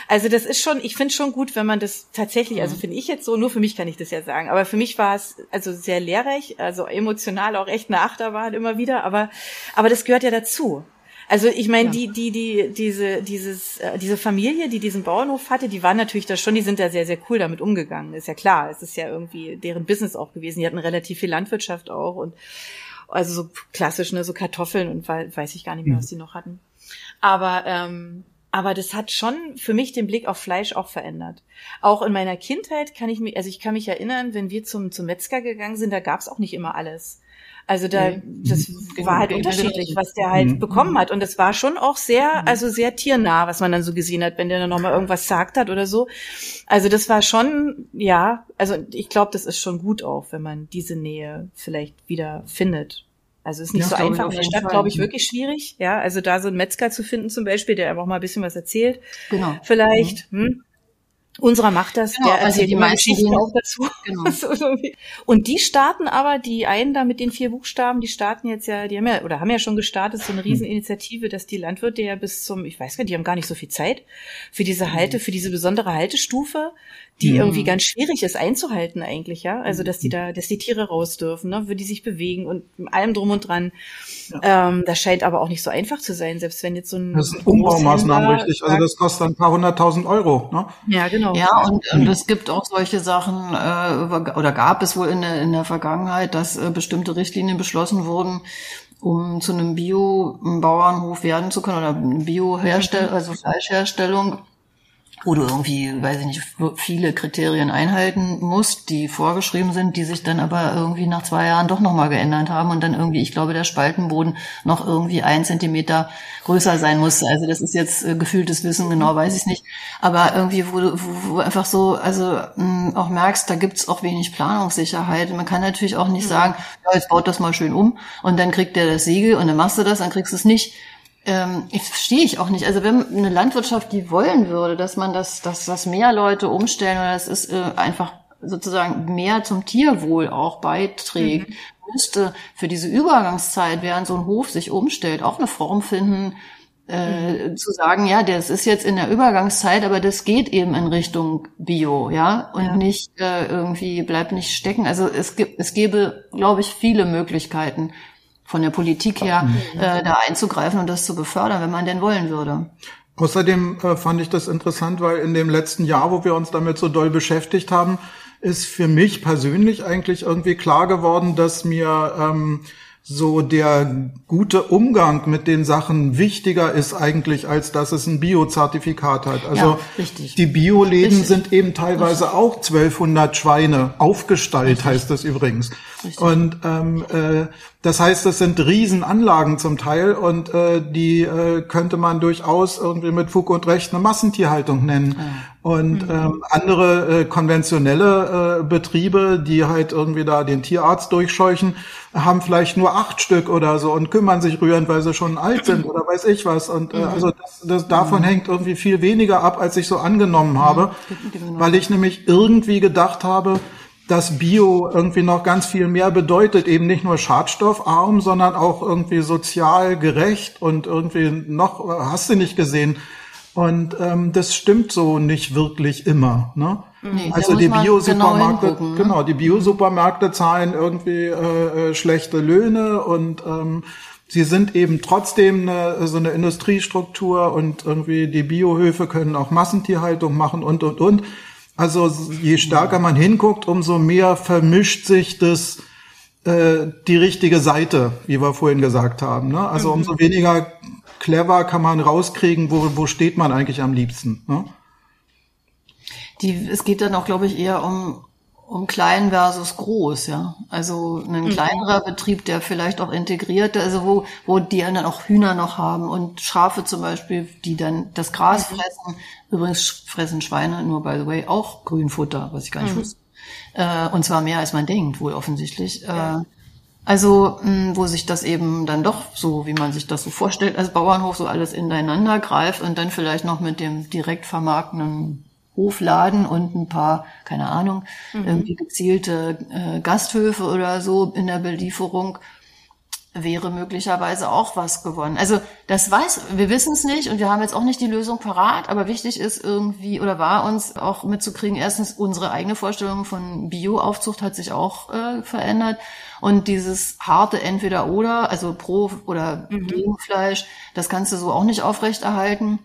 also das ist schon, ich finde schon gut, wenn man das tatsächlich, also mhm. finde ich jetzt so, nur für mich kann ich das ja sagen, aber für mich war es also sehr lehrreich, also emotional auch echt eine Achterbahn immer wieder, aber, aber das gehört ja dazu. Also ich meine, ja. die, die, die, diese, dieses, äh, diese Familie, die diesen Bauernhof hatte, die waren natürlich da schon, die sind da sehr, sehr cool damit umgegangen. Ist ja klar, es ist ja irgendwie deren Business auch gewesen. Die hatten relativ viel Landwirtschaft auch und also so klassisch, ne, so Kartoffeln und weiß ich gar nicht mehr, mhm. was die noch hatten. Aber ähm, aber das hat schon für mich den Blick auf Fleisch auch verändert. Auch in meiner Kindheit kann ich mich, also ich kann mich erinnern, wenn wir zum, zum Metzger gegangen sind, da gab's auch nicht immer alles. Also da, das genau, war halt unterschiedlich, was der halt mhm. bekommen hat. Und es war schon auch sehr, mhm. also sehr tiernah, was man dann so gesehen hat, wenn der dann nochmal irgendwas sagt hat oder so. Also das war schon, ja, also ich glaube, das ist schon gut auch, wenn man diese Nähe vielleicht wieder findet. Also ist nicht ja, so einfach. In der Stadt, glaube ich, wirklich schwierig. Ja, also da so einen Metzger zu finden zum Beispiel, der einfach mal ein bisschen was erzählt. Genau. Vielleicht. Mhm. Hm. Unserer macht das, genau, der also die Geschichten auch dazu. Genau. und die starten aber, die einen da mit den vier Buchstaben, die starten jetzt ja, die haben ja, oder haben ja schon gestartet, so eine hm. Rieseninitiative, dass die Landwirte ja bis zum, ich weiß gar nicht, die haben gar nicht so viel Zeit für diese Halte, hm. für diese besondere Haltestufe, die mhm. irgendwie ganz schwierig ist einzuhalten eigentlich, ja. Also dass die da, dass die Tiere raus dürfen, ne, für die sich bewegen und allem drum und dran. Ja. Ähm, das scheint aber auch nicht so einfach zu sein, selbst wenn jetzt so ein. Das sind Umbaumaßnahmen richtig. Also das kostet ein paar hunderttausend Euro, ne? Ja, genau. Ja, und, und es gibt auch solche Sachen, äh, oder gab es wohl in der, in der Vergangenheit, dass äh, bestimmte Richtlinien beschlossen wurden, um zu einem Bio-Bauernhof werden zu können oder Bio-Herstellung, also Fleischherstellung wo du irgendwie, weiß ich nicht, viele Kriterien einhalten musst, die vorgeschrieben sind, die sich dann aber irgendwie nach zwei Jahren doch nochmal geändert haben und dann irgendwie, ich glaube, der Spaltenboden noch irgendwie ein Zentimeter größer sein muss. Also das ist jetzt äh, gefühltes Wissen, genau weiß ich nicht. Aber irgendwie, wo du wo, wo einfach so, also mh, hm, auch merkst, da gibt's auch wenig Planungssicherheit. Man kann natürlich auch nicht sagen, ja, jetzt baut das mal schön um und dann kriegt der das Siegel und dann machst du das, dann kriegst du es nicht ähm, ich verstehe ich auch nicht. Also wenn eine Landwirtschaft die wollen würde, dass man das, dass das mehr Leute umstellen oder es ist äh, einfach sozusagen mehr zum Tierwohl auch beiträgt, mhm. müsste für diese Übergangszeit, während so ein Hof sich umstellt, auch eine Form finden, äh, mhm. zu sagen, ja, das ist jetzt in der Übergangszeit, aber das geht eben in Richtung Bio, ja, und ja. nicht äh, irgendwie bleibt nicht stecken. Also es gibt, es gäbe, glaube ich, viele Möglichkeiten, von der Politik her äh, da einzugreifen und das zu befördern, wenn man denn wollen würde. Außerdem äh, fand ich das interessant, weil in dem letzten Jahr, wo wir uns damit so doll beschäftigt haben, ist für mich persönlich eigentlich irgendwie klar geworden, dass mir ähm, so der gute Umgang mit den Sachen wichtiger ist eigentlich, als dass es ein Bio-Zertifikat hat. Also ja, die Bioläden sind eben teilweise richtig. auch 1200 Schweine aufgestallt, richtig. heißt das übrigens. Richtig. Und ähm, äh, das heißt, das sind Riesenanlagen zum Teil und äh, die äh, könnte man durchaus irgendwie mit Fug und Recht eine Massentierhaltung nennen. Ja. Und mhm. ähm, andere äh, konventionelle äh, Betriebe, die halt irgendwie da den Tierarzt durchscheuchen, haben vielleicht nur acht Stück oder so und kümmern sich rührend, weil sie schon alt sind oder weiß ich was. Und äh, mhm. also das, das davon mhm. hängt irgendwie viel weniger ab, als ich so angenommen habe, weil ich nämlich irgendwie gedacht habe, dass Bio irgendwie noch ganz viel mehr bedeutet, eben nicht nur schadstoffarm, sondern auch irgendwie sozial gerecht und irgendwie noch, hast du nicht gesehen. Und ähm, das stimmt so nicht wirklich immer. Ne? Nee, also die Bio-Supermärkte, genau, ne? genau, die Bio-Supermärkte zahlen irgendwie äh, äh, schlechte Löhne und ähm, sie sind eben trotzdem eine, so eine Industriestruktur und irgendwie die Biohöfe können auch Massentierhaltung machen und und und. Also je stärker man hinguckt, umso mehr vermischt sich das äh, die richtige Seite, wie wir vorhin gesagt haben. Ne? Also mhm. umso weniger clever kann man rauskriegen, wo, wo steht man eigentlich am liebsten. Ne? Die, es geht dann auch, glaube ich, eher um, um klein versus groß, ja. Also ein mhm. kleinerer Betrieb, der vielleicht auch integriert, also wo, wo die dann auch Hühner noch haben und Schafe zum Beispiel, die dann das Gras mhm. fressen. Übrigens fressen Schweine nur, by the way, auch Grünfutter, was ich gar nicht mhm. wusste. Äh, und zwar mehr als man denkt, wohl offensichtlich. Ja. Äh, also, mh, wo sich das eben dann doch so, wie man sich das so vorstellt, als Bauernhof so alles ineinander greift und dann vielleicht noch mit dem direkt vermarktenden Hofladen und ein paar, keine Ahnung, mhm. irgendwie gezielte äh, Gasthöfe oder so in der Belieferung wäre möglicherweise auch was gewonnen. Also das weiß, wir wissen es nicht und wir haben jetzt auch nicht die Lösung parat, aber wichtig ist irgendwie oder war uns auch mitzukriegen, erstens unsere eigene Vorstellung von Bioaufzucht hat sich auch äh, verändert und dieses harte entweder oder, also pro oder mhm. gegen Fleisch, das kannst du so auch nicht aufrechterhalten.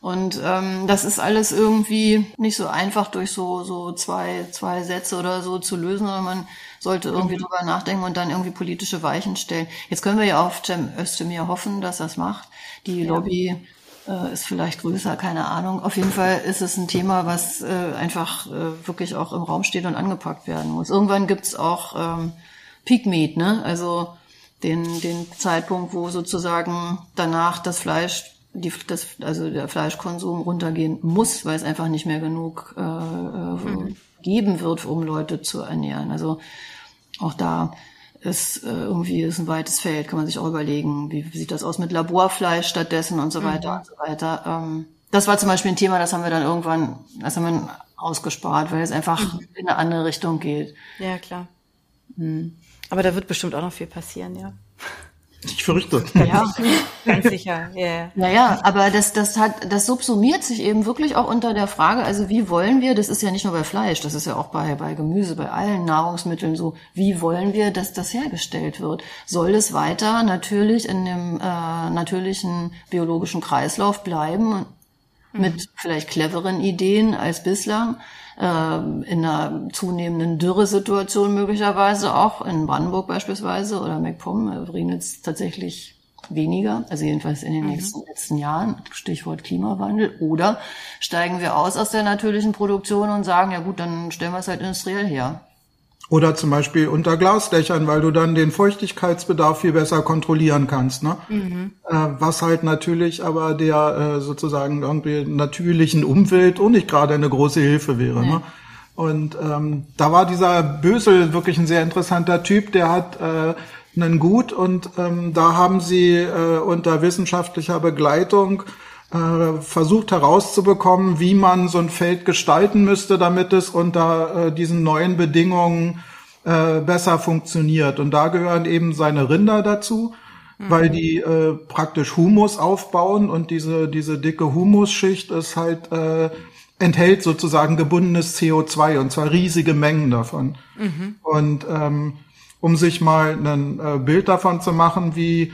Und ähm, das ist alles irgendwie nicht so einfach durch so so zwei zwei Sätze oder so zu lösen, sondern man sollte irgendwie mhm. drüber nachdenken und dann irgendwie politische Weichen stellen. Jetzt können wir ja auf Cem Özdemir hoffen, dass das macht. Die ja. Lobby äh, ist vielleicht größer, keine Ahnung. Auf jeden Fall ist es ein Thema, was äh, einfach äh, wirklich auch im Raum steht und angepackt werden muss. Irgendwann gibt's auch ähm, Peak Meat, ne? Also den, den Zeitpunkt, wo sozusagen danach das Fleisch die, das, also der Fleischkonsum runtergehen muss, weil es einfach nicht mehr genug äh, mhm. geben wird, um Leute zu ernähren. Also auch da ist äh, irgendwie ist ein weites Feld, kann man sich auch überlegen, wie, wie sieht das aus mit Laborfleisch stattdessen und so weiter mhm. und so weiter. Ähm, das war zum Beispiel ein Thema, das haben wir dann irgendwann, das haben wir ausgespart, weil es einfach mhm. in eine andere Richtung geht. Ja, klar. Mhm. Aber da wird bestimmt auch noch viel passieren, ja. Ich fürchte. Ja, ganz sicher. Yeah. Naja, aber das, das hat, das subsumiert sich eben wirklich auch unter der Frage, also wie wollen wir, das ist ja nicht nur bei Fleisch, das ist ja auch bei, bei Gemüse, bei allen Nahrungsmitteln so, wie wollen wir, dass das hergestellt wird? Soll es weiter natürlich in dem äh, natürlichen biologischen Kreislauf bleiben, mit mhm. vielleicht cleveren Ideen als bislang? äh, in einer zunehmenden Dürresituation möglicherweise auch, in Brandenburg beispielsweise oder MacPom, äh, regnet tatsächlich weniger, also jedenfalls in den mhm. nächsten letzten Jahren, Stichwort Klimawandel, oder steigen wir aus aus der natürlichen Produktion und sagen, ja gut, dann stellen wir es halt industriell her. Oder zum Beispiel unter Glasdächern, weil du dann den Feuchtigkeitsbedarf viel besser kontrollieren kannst. Ne? Mhm. Äh, was halt natürlich aber der äh, sozusagen irgendwie natürlichen Umwelt auch nicht gerade eine große Hilfe wäre. Nee. Ne? Und ähm, da war dieser Bösel wirklich ein sehr interessanter Typ, der hat äh, einen Gut und ähm, da haben sie äh, unter wissenschaftlicher Begleitung äh, versucht herauszubekommen, wie man so ein Feld gestalten müsste, damit es unter äh, diesen neuen Bedingungen äh, besser funktioniert. Und da gehören eben seine Rinder dazu, mhm. weil die äh, praktisch Humus aufbauen und diese, diese dicke Humusschicht ist halt äh, enthält sozusagen gebundenes CO2 und zwar riesige Mengen davon. Mhm. Und ähm, um sich mal ein äh, Bild davon zu machen, wie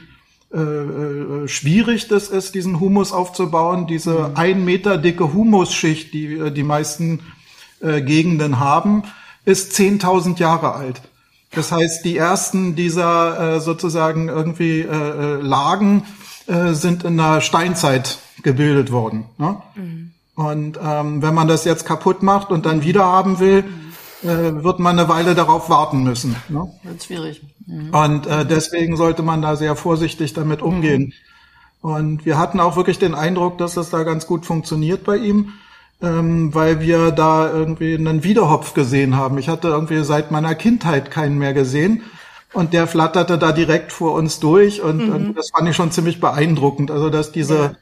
äh, äh, schwierig das ist, diesen Humus aufzubauen. Diese mhm. ein Meter dicke Humusschicht, die äh, die meisten äh, Gegenden haben, ist 10.000 Jahre alt. Das heißt, die ersten dieser äh, sozusagen irgendwie äh, Lagen äh, sind in der Steinzeit gebildet worden. Ne? Mhm. Und ähm, wenn man das jetzt kaputt macht und dann wieder haben will, mhm äh, wird man eine Weile darauf warten müssen. Ne? Wird schwierig. Mhm. Und äh, deswegen sollte man da sehr vorsichtig damit umgehen. Und wir hatten auch wirklich den Eindruck, dass das da ganz gut funktioniert bei ihm, ähm, weil wir da irgendwie einen Wiederhopf gesehen haben. Ich hatte irgendwie seit meiner Kindheit keinen mehr gesehen. Und der flatterte da direkt vor uns durch und, mhm. und das fand ich schon ziemlich beeindruckend. Also dass diese ja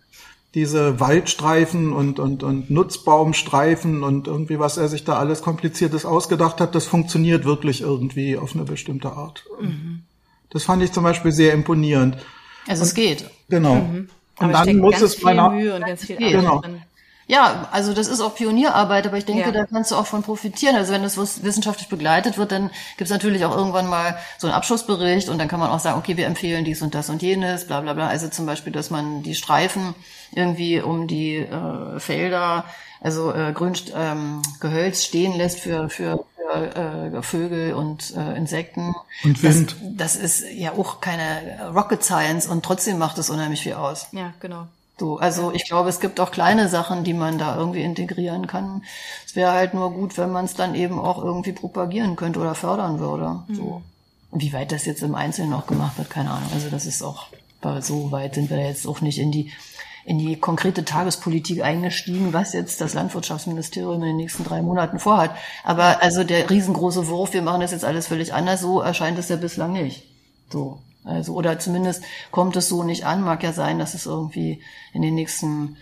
diese Waldstreifen und, und, und Nutzbaumstreifen und irgendwie, was er sich da alles Kompliziertes ausgedacht hat, das funktioniert wirklich irgendwie auf eine bestimmte Art. Mhm. Das fand ich zum Beispiel sehr imponierend. Also und, es geht. Genau. Mhm. Und dann muss es meiner, Mühe und ganz viel genau. Drin. Ja, also das ist auch Pionierarbeit, aber ich denke, ja. da kannst du auch von profitieren. Also wenn das wissenschaftlich begleitet wird, dann gibt es natürlich auch irgendwann mal so einen Abschlussbericht und dann kann man auch sagen, okay, wir empfehlen dies und das und jenes, bla bla bla. Also zum Beispiel, dass man die Streifen irgendwie um die äh, Felder, also äh, Grün, ähm, Gehölz stehen lässt für, für, für äh, Vögel und äh, Insekten. Und Wind. Das, das ist ja auch keine Rocket Science und trotzdem macht es unheimlich viel aus. Ja, genau. So, also ich glaube, es gibt auch kleine Sachen, die man da irgendwie integrieren kann. Es wäre halt nur gut, wenn man es dann eben auch irgendwie propagieren könnte oder fördern würde. Mhm. So. Und wie weit das jetzt im Einzelnen noch gemacht wird, keine Ahnung. Also das ist auch, so weit sind wir jetzt auch nicht in die in die konkrete Tagespolitik eingestiegen, was jetzt das Landwirtschaftsministerium in den nächsten drei Monaten vorhat. Aber also der riesengroße Wurf, wir machen das jetzt alles völlig anders, so erscheint es ja bislang nicht. So. Also, oder zumindest kommt es so nicht an. Mag ja sein, dass es irgendwie in den nächsten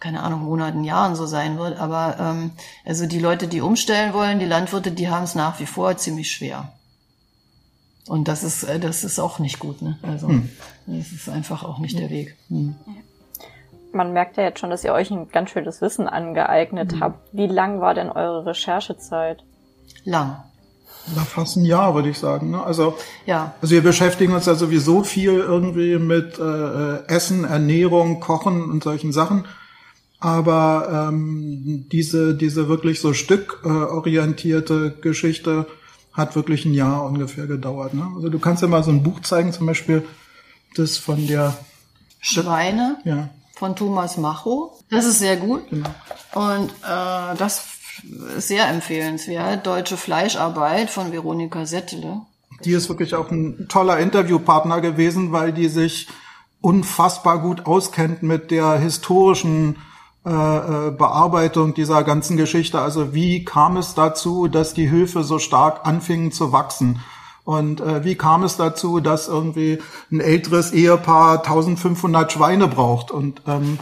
keine Ahnung, Monaten, Jahren so sein wird. Aber ähm, also die Leute, die umstellen wollen, die Landwirte, die haben es nach wie vor ziemlich schwer. Und das ist, äh, das ist auch nicht gut, ne? Also hm. das ist einfach auch nicht der Weg. Hm. Man merkt ja jetzt schon, dass ihr euch ein ganz schönes Wissen angeeignet mhm. habt. Wie lang war denn eure Recherchezeit? Lang. Na, fast ein Jahr, würde ich sagen. Ne? Also, ja. also wir beschäftigen uns ja sowieso viel irgendwie mit äh, Essen, Ernährung, Kochen und solchen Sachen. Aber ähm, diese, diese wirklich so stückorientierte äh, Geschichte hat wirklich ein Jahr ungefähr gedauert. Ne? Also du kannst ja mal so ein Buch zeigen, zum Beispiel das von der Schweine ja. von Thomas Macho. Das ist sehr gut. Genau. Und äh, das sehr empfehlenswert. Deutsche Fleischarbeit von Veronika Settele. Die ist wirklich auch ein toller Interviewpartner gewesen, weil die sich unfassbar gut auskennt mit der historischen äh, äh, Bearbeitung dieser ganzen Geschichte. Also wie kam es dazu, dass die Höfe so stark anfingen zu wachsen? Und äh, wie kam es dazu, dass irgendwie ein älteres Ehepaar 1500 Schweine braucht? Und ähm,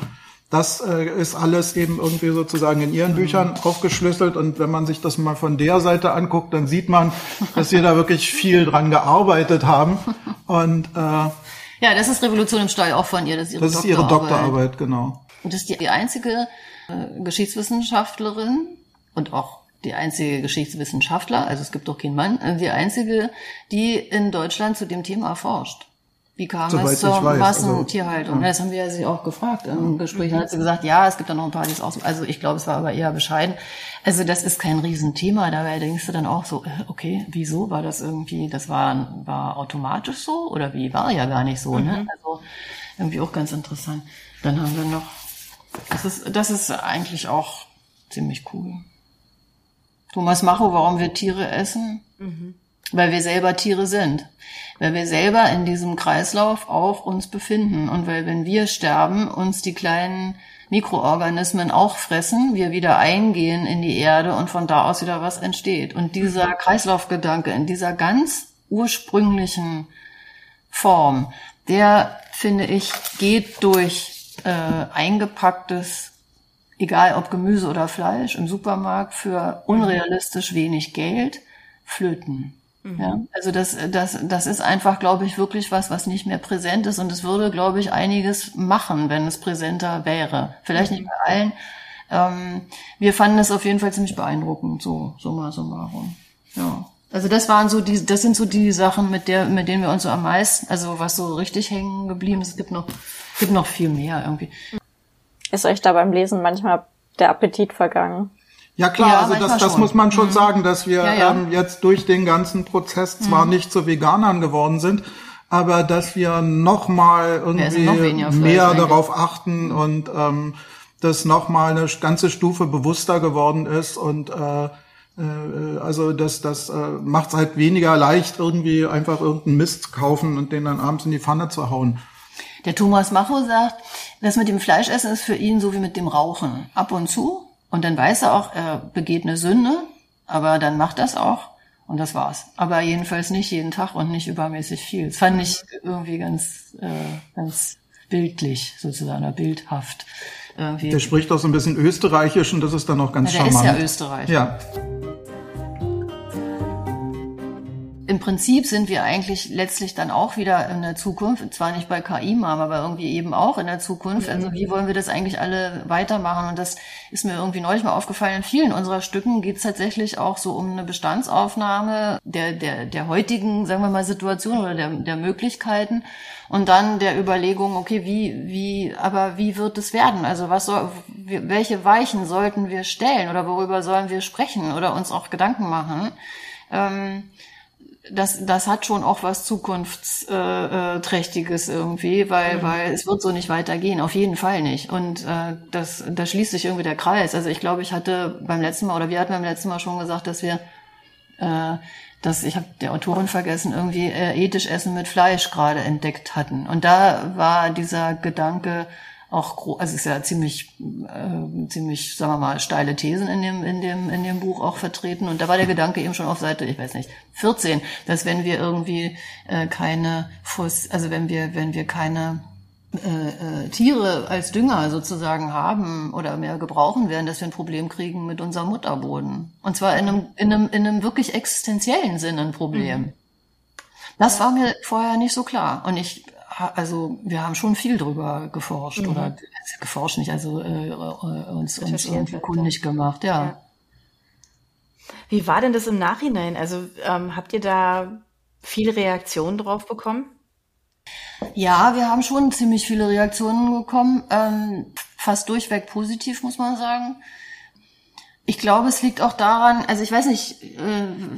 das äh, ist alles eben irgendwie sozusagen in ihren Büchern aufgeschlüsselt. Und wenn man sich das mal von der Seite anguckt, dann sieht man, dass sie da wirklich viel dran gearbeitet haben. Und äh, ja, das ist Revolution im Stall auch von ihr. Das ist ihre, das ist ihre Doktorarbeit, genau. Und das ist die einzige äh, Geschichtswissenschaftlerin und auch die einzige Geschichtswissenschaftler, also es gibt doch keinen Mann, äh, die einzige, die in Deutschland zu dem Thema forscht. Wie kam Soweit es zur Massentierhaltung? Also, ja. Das haben wir ja sie auch gefragt. Im Gespräch hat sie gesagt, ja, es gibt da noch ein paar, die es aus. Also ich glaube, es war aber eher bescheiden. Also das ist kein Riesenthema. Dabei denkst du dann auch so, äh, okay, wieso war das irgendwie? Das war war automatisch so oder wie war ja gar nicht so. Ne? Mhm. Ne? Also irgendwie auch ganz interessant. Dann haben wir noch das ist, das ist eigentlich auch ziemlich cool. Thomas Macho, warum wir Tiere essen? Mhm. Weil wir selber Tiere sind. Weil wir selber in diesem Kreislauf auch uns befinden. Und weil, wenn wir sterben, uns die kleinen Mikroorganismen auch fressen, wir wieder eingehen in die Erde und von da aus wieder was entsteht. Und dieser. Kreislaufgedanke in dieser ganz ursprünglichen Form, der, finde ich, geht durch äh, eingepacktes, egal ob Gemüse oder Fleisch, im Supermarkt für unrealistisch wenig Geld flöten. Mhm. Ja, also das, das, das ist einfach, glaube ich, wirklich was, was nicht mehr präsent ist und es würde, glaube ich, einiges machen, wenn es präsenter wäre. Vielleicht mhm. nicht bei allen. Ähm, wir fanden es auf jeden Fall ziemlich beeindruckend, so summa summarum. Ja. Also das waren so die, das sind so die Sachen, mit der, mit denen wir uns so am meisten, also was so richtig hängen geblieben ist. Es gibt noch, gibt noch viel mehr irgendwie. Ist euch da beim Lesen manchmal der Appetit vergangen? Ja klar, ja, also das, das muss man schon mhm. sagen, dass wir ja, ja. Ähm, jetzt durch den ganzen Prozess zwar mhm. nicht zu Veganern geworden sind, aber dass wir noch mal irgendwie noch mehr darauf achten und ähm, das noch mal eine ganze Stufe bewusster geworden ist und äh, äh, also das, das äh, macht es halt weniger leicht, irgendwie einfach irgendeinen Mist kaufen und den dann abends in die Pfanne zu hauen. Der Thomas Macho sagt, das mit dem Fleischessen ist für ihn so wie mit dem Rauchen. Ab und zu. Und dann weiß er auch, er begeht eine Sünde, aber dann macht das auch. Und das war's. Aber jedenfalls nicht jeden Tag und nicht übermäßig viel. Das fand ich irgendwie ganz, äh, ganz bildlich, sozusagen, oder bildhaft. Irgendwie. Der spricht auch so ein bisschen österreichisch und das ist dann auch ganz ja, der charmant. Der ist ja Österreicher. Ja. Im Prinzip sind wir eigentlich letztlich dann auch wieder in der Zukunft, zwar nicht bei KI aber irgendwie eben auch in der Zukunft. Also wie wollen wir das eigentlich alle weitermachen? Und das ist mir irgendwie neulich mal aufgefallen. In vielen unserer Stücken geht es tatsächlich auch so um eine Bestandsaufnahme der, der, der heutigen, sagen wir mal, Situation oder der, der Möglichkeiten und dann der Überlegung, okay, wie, wie, aber wie wird es werden? Also was soll, welche Weichen sollten wir stellen oder worüber sollen wir sprechen oder uns auch Gedanken machen? Ähm, das, das hat schon auch was Zukunftsträchtiges irgendwie, weil, mhm. weil es wird so nicht weitergehen, auf jeden Fall nicht. Und äh, das, da schließt sich irgendwie der Kreis. Also ich glaube, ich hatte beim letzten Mal, oder wir hatten beim letzten Mal schon gesagt, dass wir, äh, dass ich habe der Autorin vergessen, irgendwie äh, ethisch Essen mit Fleisch gerade entdeckt hatten. Und da war dieser Gedanke, auch also es ist ja ziemlich äh, ziemlich sagen wir mal steile Thesen in dem in dem in dem Buch auch vertreten und da war der Gedanke eben schon auf Seite ich weiß nicht 14 dass wenn wir irgendwie äh, keine Fuss also wenn wir wenn wir keine äh, äh, Tiere als Dünger sozusagen haben oder mehr gebrauchen werden, dass wir ein Problem kriegen mit unserem Mutterboden. Und zwar in einem, in einem, in einem wirklich existenziellen Sinne ein Problem. Mhm. Das war mir vorher nicht so klar. Und ich, also wir haben schon viel drüber geforscht mhm. oder geforscht nicht, also äh, äh uns, uns irgendwie kundig gemacht, ja. ja. Wie war denn das im Nachhinein? Also ähm, habt ihr da viel Reaktionen drauf bekommen? Ja, wir haben schon ziemlich viele Reaktionen bekommen, ähm, fast durchweg positiv, muss man sagen. Ich glaube, es liegt auch daran, also ich weiß nicht, äh,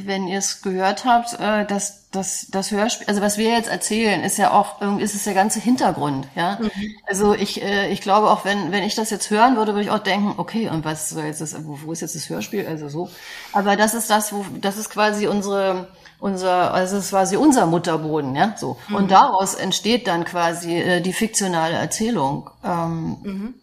wenn ihr es gehört habt, äh, dass das, das Hörspiel, also was wir jetzt erzählen, ist ja auch, irgendwie ist es der ganze Hintergrund, ja. Mhm. Also ich, äh, ich glaube auch, wenn, wenn ich das jetzt hören würde, würde ich auch denken, okay, und was soll jetzt das, wo, wo ist jetzt das Hörspiel? Also so. Aber das ist das, wo, das ist quasi unsere, unser, also es war quasi unser Mutterboden, ja, so. Mhm. Und daraus entsteht dann quasi äh, die fiktionale Erzählung. Ähm, mhm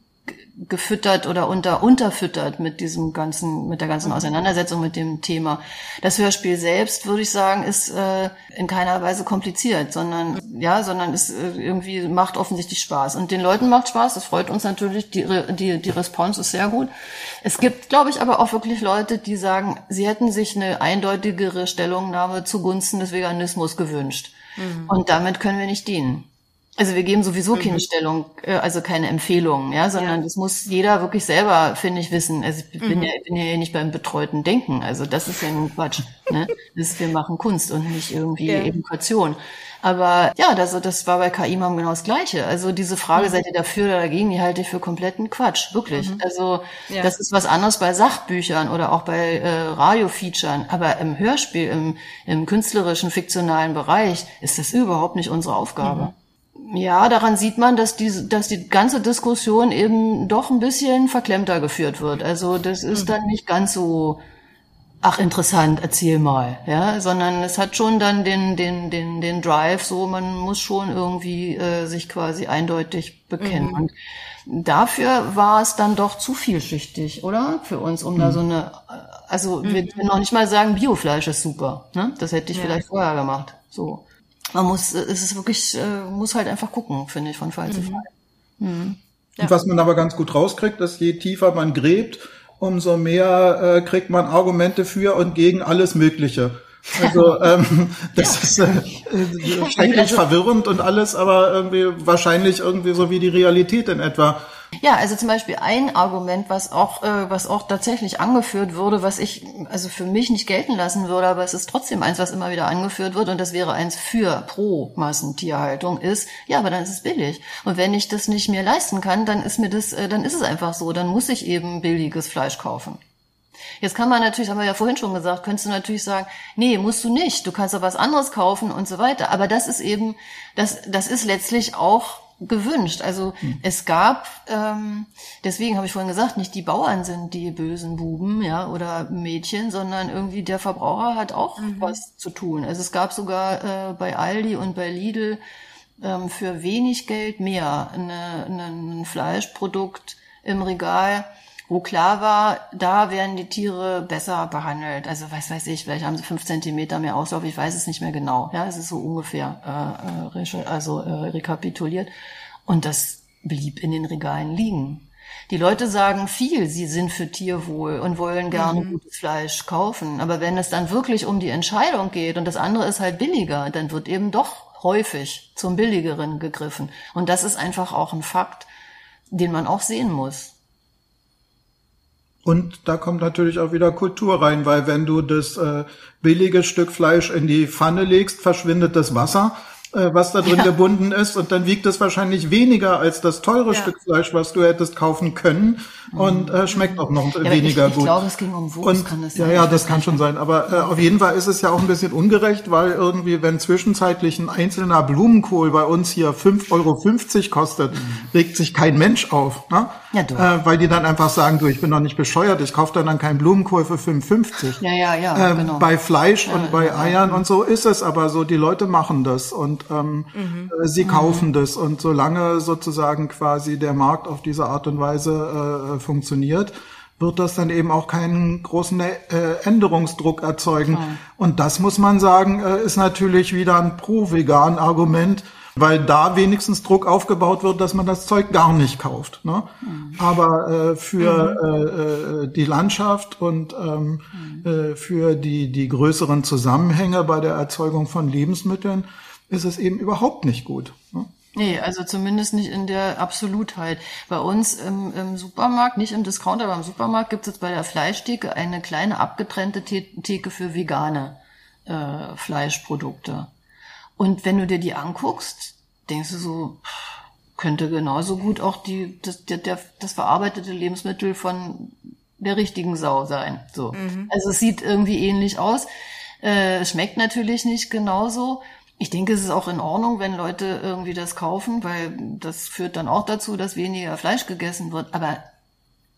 gefüttert oder unter unterfüttert mit diesem ganzen mit der ganzen mhm. Auseinandersetzung mit dem Thema. Das Hörspiel selbst würde ich sagen ist äh, in keiner Weise kompliziert, sondern ja, sondern es äh, irgendwie macht offensichtlich Spaß und den Leuten macht Spaß. Das freut uns natürlich. Die die die Response ist sehr gut. Es gibt, glaube ich, aber auch wirklich Leute, die sagen, sie hätten sich eine eindeutigere Stellungnahme zugunsten des Veganismus gewünscht. Mhm. Und damit können wir nicht dienen. Also wir geben sowieso keine mhm. Stellung, äh, also keine Empfehlungen, ja, sondern ja. das muss jeder wirklich selber, finde ich, wissen. Also ich bin, mhm. ja, bin ja nicht beim betreuten Denken. Also das ist ja nun Quatsch. ne? Das, wir machen Kunst und nicht irgendwie ja. Education. Aber ja, das, das war bei KI-Mam genau das Gleiche. Also diese Frage, mhm. seid ihr dafür oder dagegen, die halte ich für kompletten Quatsch, wirklich. Mhm. Also ja. das ist was anderes bei Sachbüchern oder auch bei äh, Radiofeaturen. Aber im Hörspiel, im, im künstlerischen, fiktionalen Bereich ist das überhaupt nicht unsere Aufgabe. Ja, daran sieht man, dass die, dass die ganze Diskussion eben doch ein bisschen verklemmter geführt wird. Also das ist mhm. dann nicht ganz so, ach interessant, erzähl mal, ja, sondern es hat schon dann den, den, den, den Drive, so man muss schon irgendwie äh, sich quasi eindeutig bekennen. Mhm. Und dafür war es dann doch zu vielschichtig, oder? Für uns, um mhm. da so eine, also mhm. wir noch nicht mal sagen, Biofleisch ist super, ne? Das hätte ich ja. vielleicht vorher gemacht, so man muss, es ist wirklich, äh, muss halt einfach gucken, finde ich, von Fall mhm. zu Fall. Mhm. Ja. Und was man aber ganz gut rauskriegt, dass je tiefer man gräbt, umso mehr äh, kriegt man Argumente für und gegen alles Mögliche. Also ähm, das ja. ist äh, schrecklich also, verwirrend und alles, aber irgendwie wahrscheinlich irgendwie so wie die Realität in etwa. Ja, also zum Beispiel ein Argument, was auch, äh, was auch tatsächlich angeführt wurde, was ich also für mich nicht gelten lassen würde, aber es ist trotzdem eins, was immer wieder angeführt wird und das wäre eins für pro Massentierhaltung ist, ja, aber dann ist es billig. Und wenn ich das nicht mehr leisten kann, dann ist mir das, äh, dann ist es einfach so, dann muss ich eben billiges Fleisch kaufen. Jetzt kann man natürlich, haben wir ja vorhin schon gesagt, könntest du natürlich sagen, nee, musst du nicht, du kannst doch was anderes kaufen und so weiter. Aber das ist eben, das, das ist letztlich auch gewünscht. Also hm. es gab, ähm, deswegen habe ich vorhin gesagt, nicht die Bauern sind die bösen Buben, ja, oder Mädchen, sondern irgendwie der Verbraucher hat auch mhm. was zu tun. Also es gab sogar äh, bei Aldi und bei Lidl ähm, für wenig Geld mehr ein Fleischprodukt im Regal, wo klar war, da werden die Tiere besser behandelt. Also was weiß ich, vielleicht haben sie fünf Zentimeter mehr Auslauf, ich weiß es nicht mehr genau. Ja, es ist so ungefähr äh, äh also äh, rekapituliert. Und das blieb in den Regalen liegen. Die Leute sagen viel, sie sind für Tierwohl und wollen gerne mhm. gutes Fleisch kaufen. Aber wenn es dann wirklich um die Entscheidung geht und das andere ist halt billiger, dann wird eben doch häufig zum Billigeren gegriffen. Und das ist einfach auch ein Fakt, den man auch sehen muss. Und da kommt natürlich auch wieder Kultur rein, weil wenn du das äh, billige Stück Fleisch in die Pfanne legst, verschwindet das Wasser äh, was da drin ja. gebunden ist und dann wiegt es wahrscheinlich weniger als das teure ja. Stück Fleisch, was du hättest kaufen können und äh, schmeckt auch noch ja, weniger ich, ich gut. Ich glaube, es ging um Wurst, kann das sein? Ja, ja, das kann schon sein, aber äh, auf jeden Fall ist es ja auch ein bisschen ungerecht, weil irgendwie, wenn zwischenzeitlich ein einzelner Blumenkohl bei uns hier 5,50 Euro kostet, mhm. regt sich kein Mensch auf, ne? Ja, doch. Äh, weil die dann einfach sagen, du, ich bin doch nicht bescheuert, ich kaufe dann, dann keinen Blumenkohl für 5,50. Ja, ja, ja, ähm, genau. Bei Fleisch und bei Eiern und so ist es aber so, die Leute machen das und ähm, mhm. äh, sie kaufen mhm. das. Und solange sozusagen quasi der Markt auf diese Art und Weise äh, funktioniert, wird das dann eben auch keinen großen äh, Änderungsdruck erzeugen. Mhm. Und das muss man sagen, äh, ist natürlich wieder ein pro-vegan Argument, weil da wenigstens Druck aufgebaut wird, dass man das Zeug gar nicht kauft. Ne? Mhm. Aber äh, für mhm. äh, die Landschaft und ähm, mhm. äh, für die, die größeren Zusammenhänge bei der Erzeugung von Lebensmitteln ist es eben überhaupt nicht gut. Ne? Nee, also zumindest nicht in der Absolutheit. Bei uns im, im Supermarkt, nicht im Discounter, aber im Supermarkt gibt es jetzt bei der Fleischtheke eine kleine abgetrennte Theke für vegane äh, Fleischprodukte. Und wenn du dir die anguckst, denkst du so, könnte genauso gut auch die, das, der, der, das verarbeitete Lebensmittel von der richtigen Sau sein. So. Mhm. Also es sieht irgendwie ähnlich aus. Äh, schmeckt natürlich nicht genauso. Ich denke, es ist auch in Ordnung, wenn Leute irgendwie das kaufen, weil das führt dann auch dazu, dass weniger Fleisch gegessen wird. Aber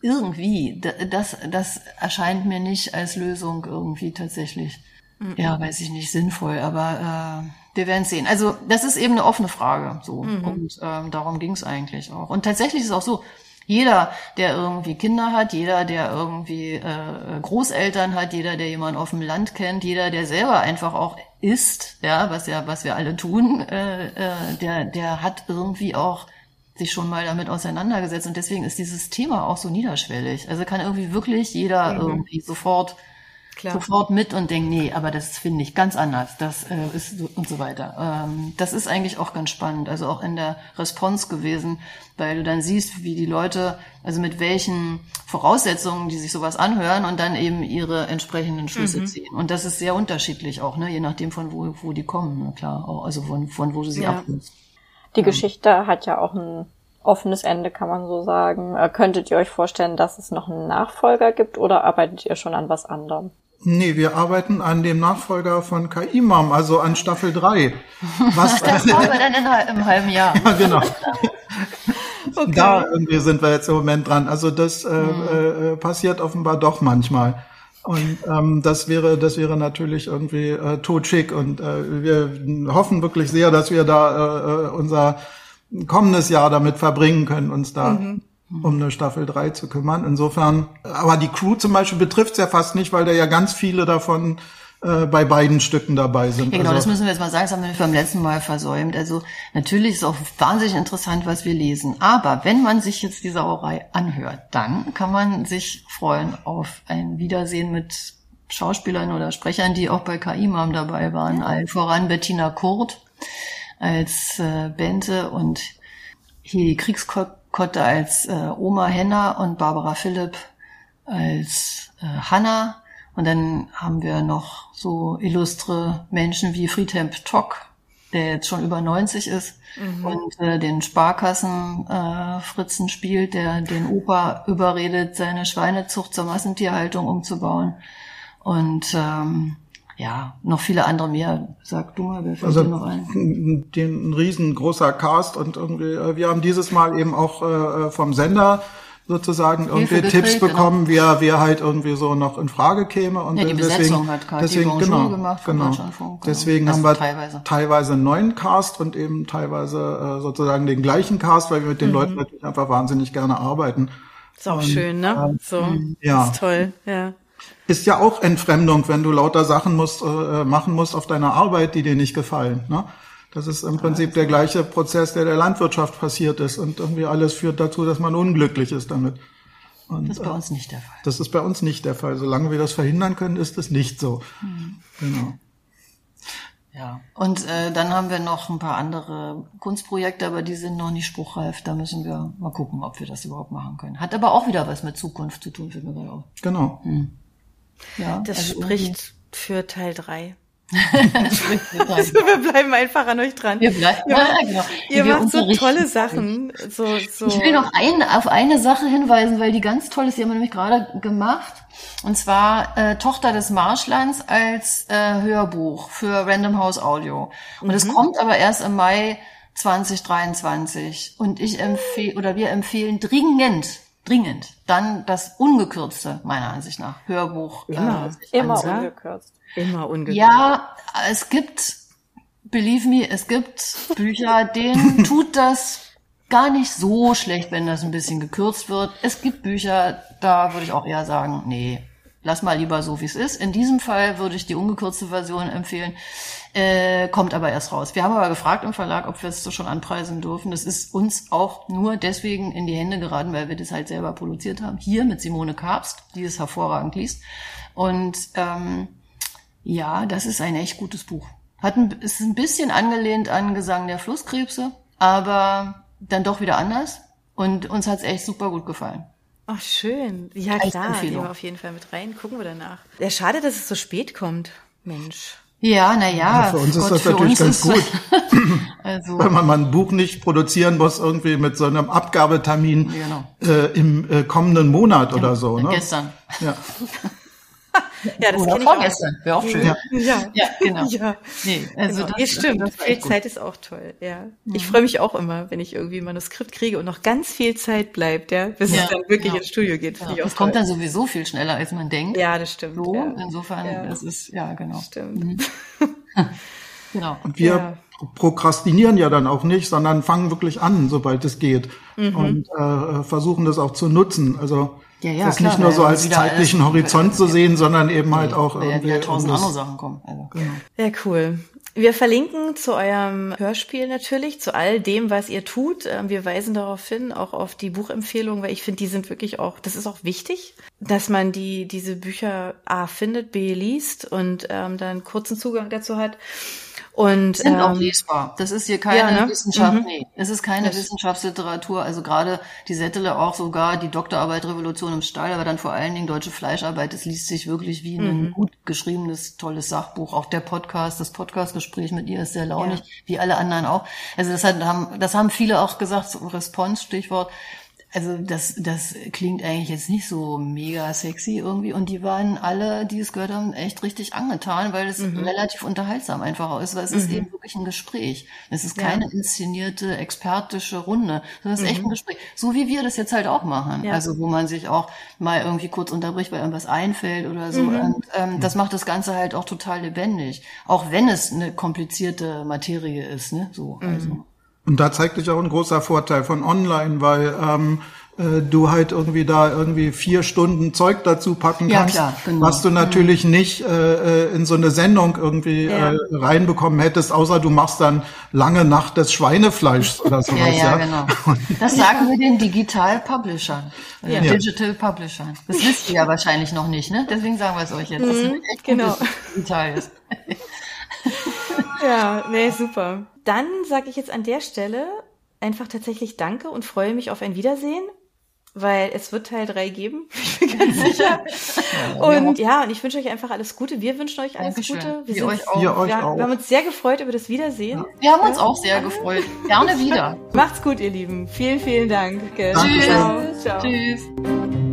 irgendwie, das, das erscheint mir nicht als Lösung irgendwie tatsächlich. Mhm. Ja, weiß ich nicht, sinnvoll, aber äh, wir werden sehen. Also das ist eben eine offene Frage. So. Mhm. Und ähm, darum ging es eigentlich auch. Und tatsächlich ist es auch so, jeder, der irgendwie Kinder hat, jeder, der irgendwie äh, Großeltern hat, jeder, der jemanden auf dem Land kennt, jeder, der selber einfach auch isst, ja, was ja, was wir alle tun, äh, äh, der, der hat irgendwie auch sich schon mal damit auseinandergesetzt und deswegen ist dieses Thema auch so niederschwellig. Also kann irgendwie wirklich jeder mhm. irgendwie sofort Klar. sofort mit und denkt, nee, aber das finde ich ganz anders, das äh, ist so, und so weiter. Ähm, das ist eigentlich auch ganz spannend, also auch in der Response gewesen, weil du dann siehst, wie die Leute, also mit welchen Voraussetzungen die sich sowas anhören und dann eben ihre entsprechenden Schlüsse mhm. ziehen. Und das ist sehr unterschiedlich auch, ne, je nachdem von wo, wo die kommen, ne, klar, auch, also von, von wo du sie ja. abholst. Die ja. Geschichte hat ja auch ein offenes Ende, kann man so sagen. Äh, könntet ihr euch vorstellen, dass es noch einen Nachfolger gibt oder arbeitet ihr schon an was anderem? Nee, wir arbeiten an dem Nachfolger von Kaimam, also an Staffel 3. Was das machen wir dann in, im halben Jahr. ja, genau. Okay. Da irgendwie sind wir jetzt im Moment dran. Also das äh, hm. äh, passiert offenbar doch manchmal. Und ähm, das wäre, das wäre natürlich irgendwie äh, totschick. Und äh, wir hoffen wirklich sehr, dass wir da äh, äh unser kommendes Jahr damit verbringen können, uns da mhm um eine Staffel 3 zu kümmern. Insofern, aber die Crew zum Beispiel betrifft es ja fast nicht, weil da ja ganz viele davon äh, bei beiden Stücken dabei sind. Ja, genau, also, das müssen wir jetzt mal sagen, das haben wir beim letzten Mal versäumt. Also natürlich ist es auch wahnsinnig interessant, was wir lesen. Aber wenn man sich jetzt die Sauerei anhört, dann kann man sich freuen auf ein Wiedersehen mit Schauspielern oder Sprechern, die auch bei KI-Mam dabei waren. Allen voran Bettina Kurt als äh, Bente und hier die Kriegskopf Kotte als äh, Oma Henna und Barbara Philipp als äh, Hanna. Und dann haben wir noch so illustre Menschen wie Friedhelm Tock, der jetzt schon über 90 ist mhm. und äh, den Sparkassen äh, Fritzen spielt, der den Opa überredet, seine Schweinezucht zur Massentierhaltung umzubauen. Und ähm, ja, noch viele andere mehr. Sag du mal, wer fällt also, dir noch ein? Den, ein riesengroßer Cast und irgendwie, äh, wir haben dieses Mal eben auch äh, vom Sender sozusagen irgendwie Hilfe Tipps gekriegt, bekommen, genau. wer, wer halt irgendwie so noch in Frage käme. Und ja, die deswegen, Besetzung hat Kati deswegen, genau, gemacht genau. genau. Deswegen also haben wir teilweise. teilweise einen neuen Cast und eben teilweise äh, sozusagen den gleichen Cast, weil wir mit den mhm. Leuten natürlich einfach wahnsinnig gerne arbeiten. Ist auch und, schön, ne? Äh, so, ja. ist toll, ja ist ja auch Entfremdung, wenn du lauter Sachen musst, äh, machen musst auf deiner Arbeit, die dir nicht gefallen. Ne? Das ist im Prinzip der gleiche Prozess, der der Landwirtschaft passiert ist. Und irgendwie alles führt dazu, dass man unglücklich ist damit. Und, das ist bei uns nicht der Fall. Das ist bei uns nicht der Fall. Solange wir das verhindern können, ist es nicht so. Mhm. Genau. Ja, und äh, dann haben wir noch ein paar andere Kunstprojekte, aber die sind noch nicht spruchreif. Da müssen wir mal gucken, ob wir das überhaupt machen können. Hat aber auch wieder was mit Zukunft zu tun, für mir auch. Genau. Hm. Ja, das also spricht für Teil 3. also wir bleiben einfach an euch dran. Wir bleiben, ihr macht, ja, genau. ihr macht so tolle Sachen. So, so. Ich will noch ein, auf eine Sache hinweisen, weil die ganz toll ist. Die haben wir nämlich gerade gemacht. Und zwar äh, Tochter des Marschlands als äh, Hörbuch für Random House Audio. Und es mhm. kommt aber erst im Mai 2023. Und ich empfehle, oder wir empfehlen dringend, dringend, dann das ungekürzte, meiner Ansicht nach, Hörbuch. Immer, äh, immer ungekürzt. Immer ungekürzt. Ja, es gibt, believe me, es gibt Bücher, denen tut das gar nicht so schlecht, wenn das ein bisschen gekürzt wird. Es gibt Bücher, da würde ich auch eher sagen, nee, lass mal lieber so, wie es ist. In diesem Fall würde ich die ungekürzte Version empfehlen. Äh, kommt aber erst raus. Wir haben aber gefragt im Verlag, ob wir es so schon anpreisen dürfen. Das ist uns auch nur deswegen in die Hände geraten, weil wir das halt selber produziert haben. Hier mit Simone Karpst, die es hervorragend liest. Und ähm, ja, das ist ein echt gutes Buch. Hat ein, ist ein bisschen angelehnt an Gesang der Flusskrebse, aber dann doch wieder anders. Und uns hat's echt super gut gefallen. Ach, schön. Ja, klar, nehmen wir auf jeden Fall mit rein. Gucken wir danach. Ja, schade, dass es so spät kommt. Mensch. Ja, na ja. für uns ist Gott, das für natürlich ganz ist- also, Weil man mal ein Buch nicht produzieren muss, irgendwie mit so einem Abgabetermin Genau. äh, im äh, kommenden Monat oder so. Ne? gestern. Ja. Ja, das Oder kenne ich auch. vorgestern. Wäre auch schön. Ja. Ja, Ja, genau. ja. Nee, also Genau. das, ja, stimmt. das viel. Zeit ist auch toll, ja. Ich freue mich auch immer, wenn ich irgendwie ein Manuskript kriege und noch ganz viel Zeit bleibt, ja, bis Ja, es dann wirklich genau. ins Studio geht. Ja, Finde ich auch das kommt dann sowieso viel schneller, als man denkt. Ja, das stimmt. So, ja. insofern, Ja. das ist, ja, genau. Stimmt. Genau. Und wir Ja. Prokrastinieren ja dann auch nicht, sondern fangen wirklich an, sobald es geht. Mhm. Und äh, versuchen das auch zu nutzen. Also Ja, ja, das klar, nicht nur so als zeitlichen alles- Horizont zu sehen, sondern eben halt auch ja irgendwie wieder tausend andere Sachen kommen. Also. Ja, cool. Wir verlinken zu eurem Hörspiel natürlich, zu all dem, was ihr tut. Ähm, Wir weisen darauf hin, auch auf die Buchempfehlungen, weil ich finde, die sind wirklich auch, das ist auch wichtig, dass man die, diese Bücher A findet, B liest und ähm, dann kurzen Zugang dazu hat. Und sind auch ähm, lesbar. Das ist hier keine ja, ne? Wissenschaft, Mhm. nee. Es ist keine Das- Wissenschaftsliteratur. Also gerade die Settele auch sogar die Doktorarbeit Revolution im Stall, aber dann vor allen Dingen deutsche Fleischarbeit. Das liest sich wirklich wie ein Mhm. gut geschriebenes, tolles Sachbuch. Auch der Podcast, das Podcastgespräch mit ihr ist sehr launig, wie alle anderen auch. Also das, hat, haben, das haben viele auch gesagt, so Response, Stichwort. Also das, das klingt eigentlich jetzt nicht so mega sexy irgendwie. Und die waren alle, die es gehört haben, echt richtig angetan, weil es Mhm. relativ unterhaltsam einfach auch ist, weil es ist eben wirklich ein Gespräch. Es ist Ja. keine inszenierte, expertische Runde, sondern es ist echt ein Gespräch. So wie wir das jetzt halt auch machen. Mhm. Ja. Also wo man sich auch mal irgendwie kurz unterbricht, weil irgendwas einfällt oder so. Mhm. Und ähm, das macht das Ganze halt auch total lebendig. Auch wenn es eine komplizierte Materie ist, ne? So, Mhm. also. Und da zeigt sich auch ein großer Vorteil von online, weil ähm, äh, du halt irgendwie da irgendwie vier Stunden Zeug dazu packen Ja, kannst, klar, genau. was du natürlich nicht äh, äh, in so eine Sendung irgendwie Ja. äh, reinbekommen hättest, außer du machst dann lange Nacht des Schweinefleischs oder sowas. Ja, ja, ja, genau. Das sagen wir den Digital Publishern, äh, Ja. Digital Publishern. Das wisst ihr ja wahrscheinlich noch nicht, ne? Deswegen sagen wir es euch jetzt. dass es echt genau. digital ist. Ja, nee, super. Dann sage ich jetzt an der Stelle einfach tatsächlich Danke und freue mich auf ein Wiedersehen, weil es wird Teil 3 geben, ich bin ganz sicher. und ja, und ich wünsche euch einfach alles Gute. Wir wünschen euch alles Dankeschön. Gute. Wir euch auch. Wir euch wir, auch. wir haben uns sehr gefreut über das Wiedersehen. Wir haben uns auch sehr gefreut. Gerne wieder. Macht's gut, ihr Lieben. Vielen, vielen Dank. Dankeschön. Ciao. Ciao. Tschüss.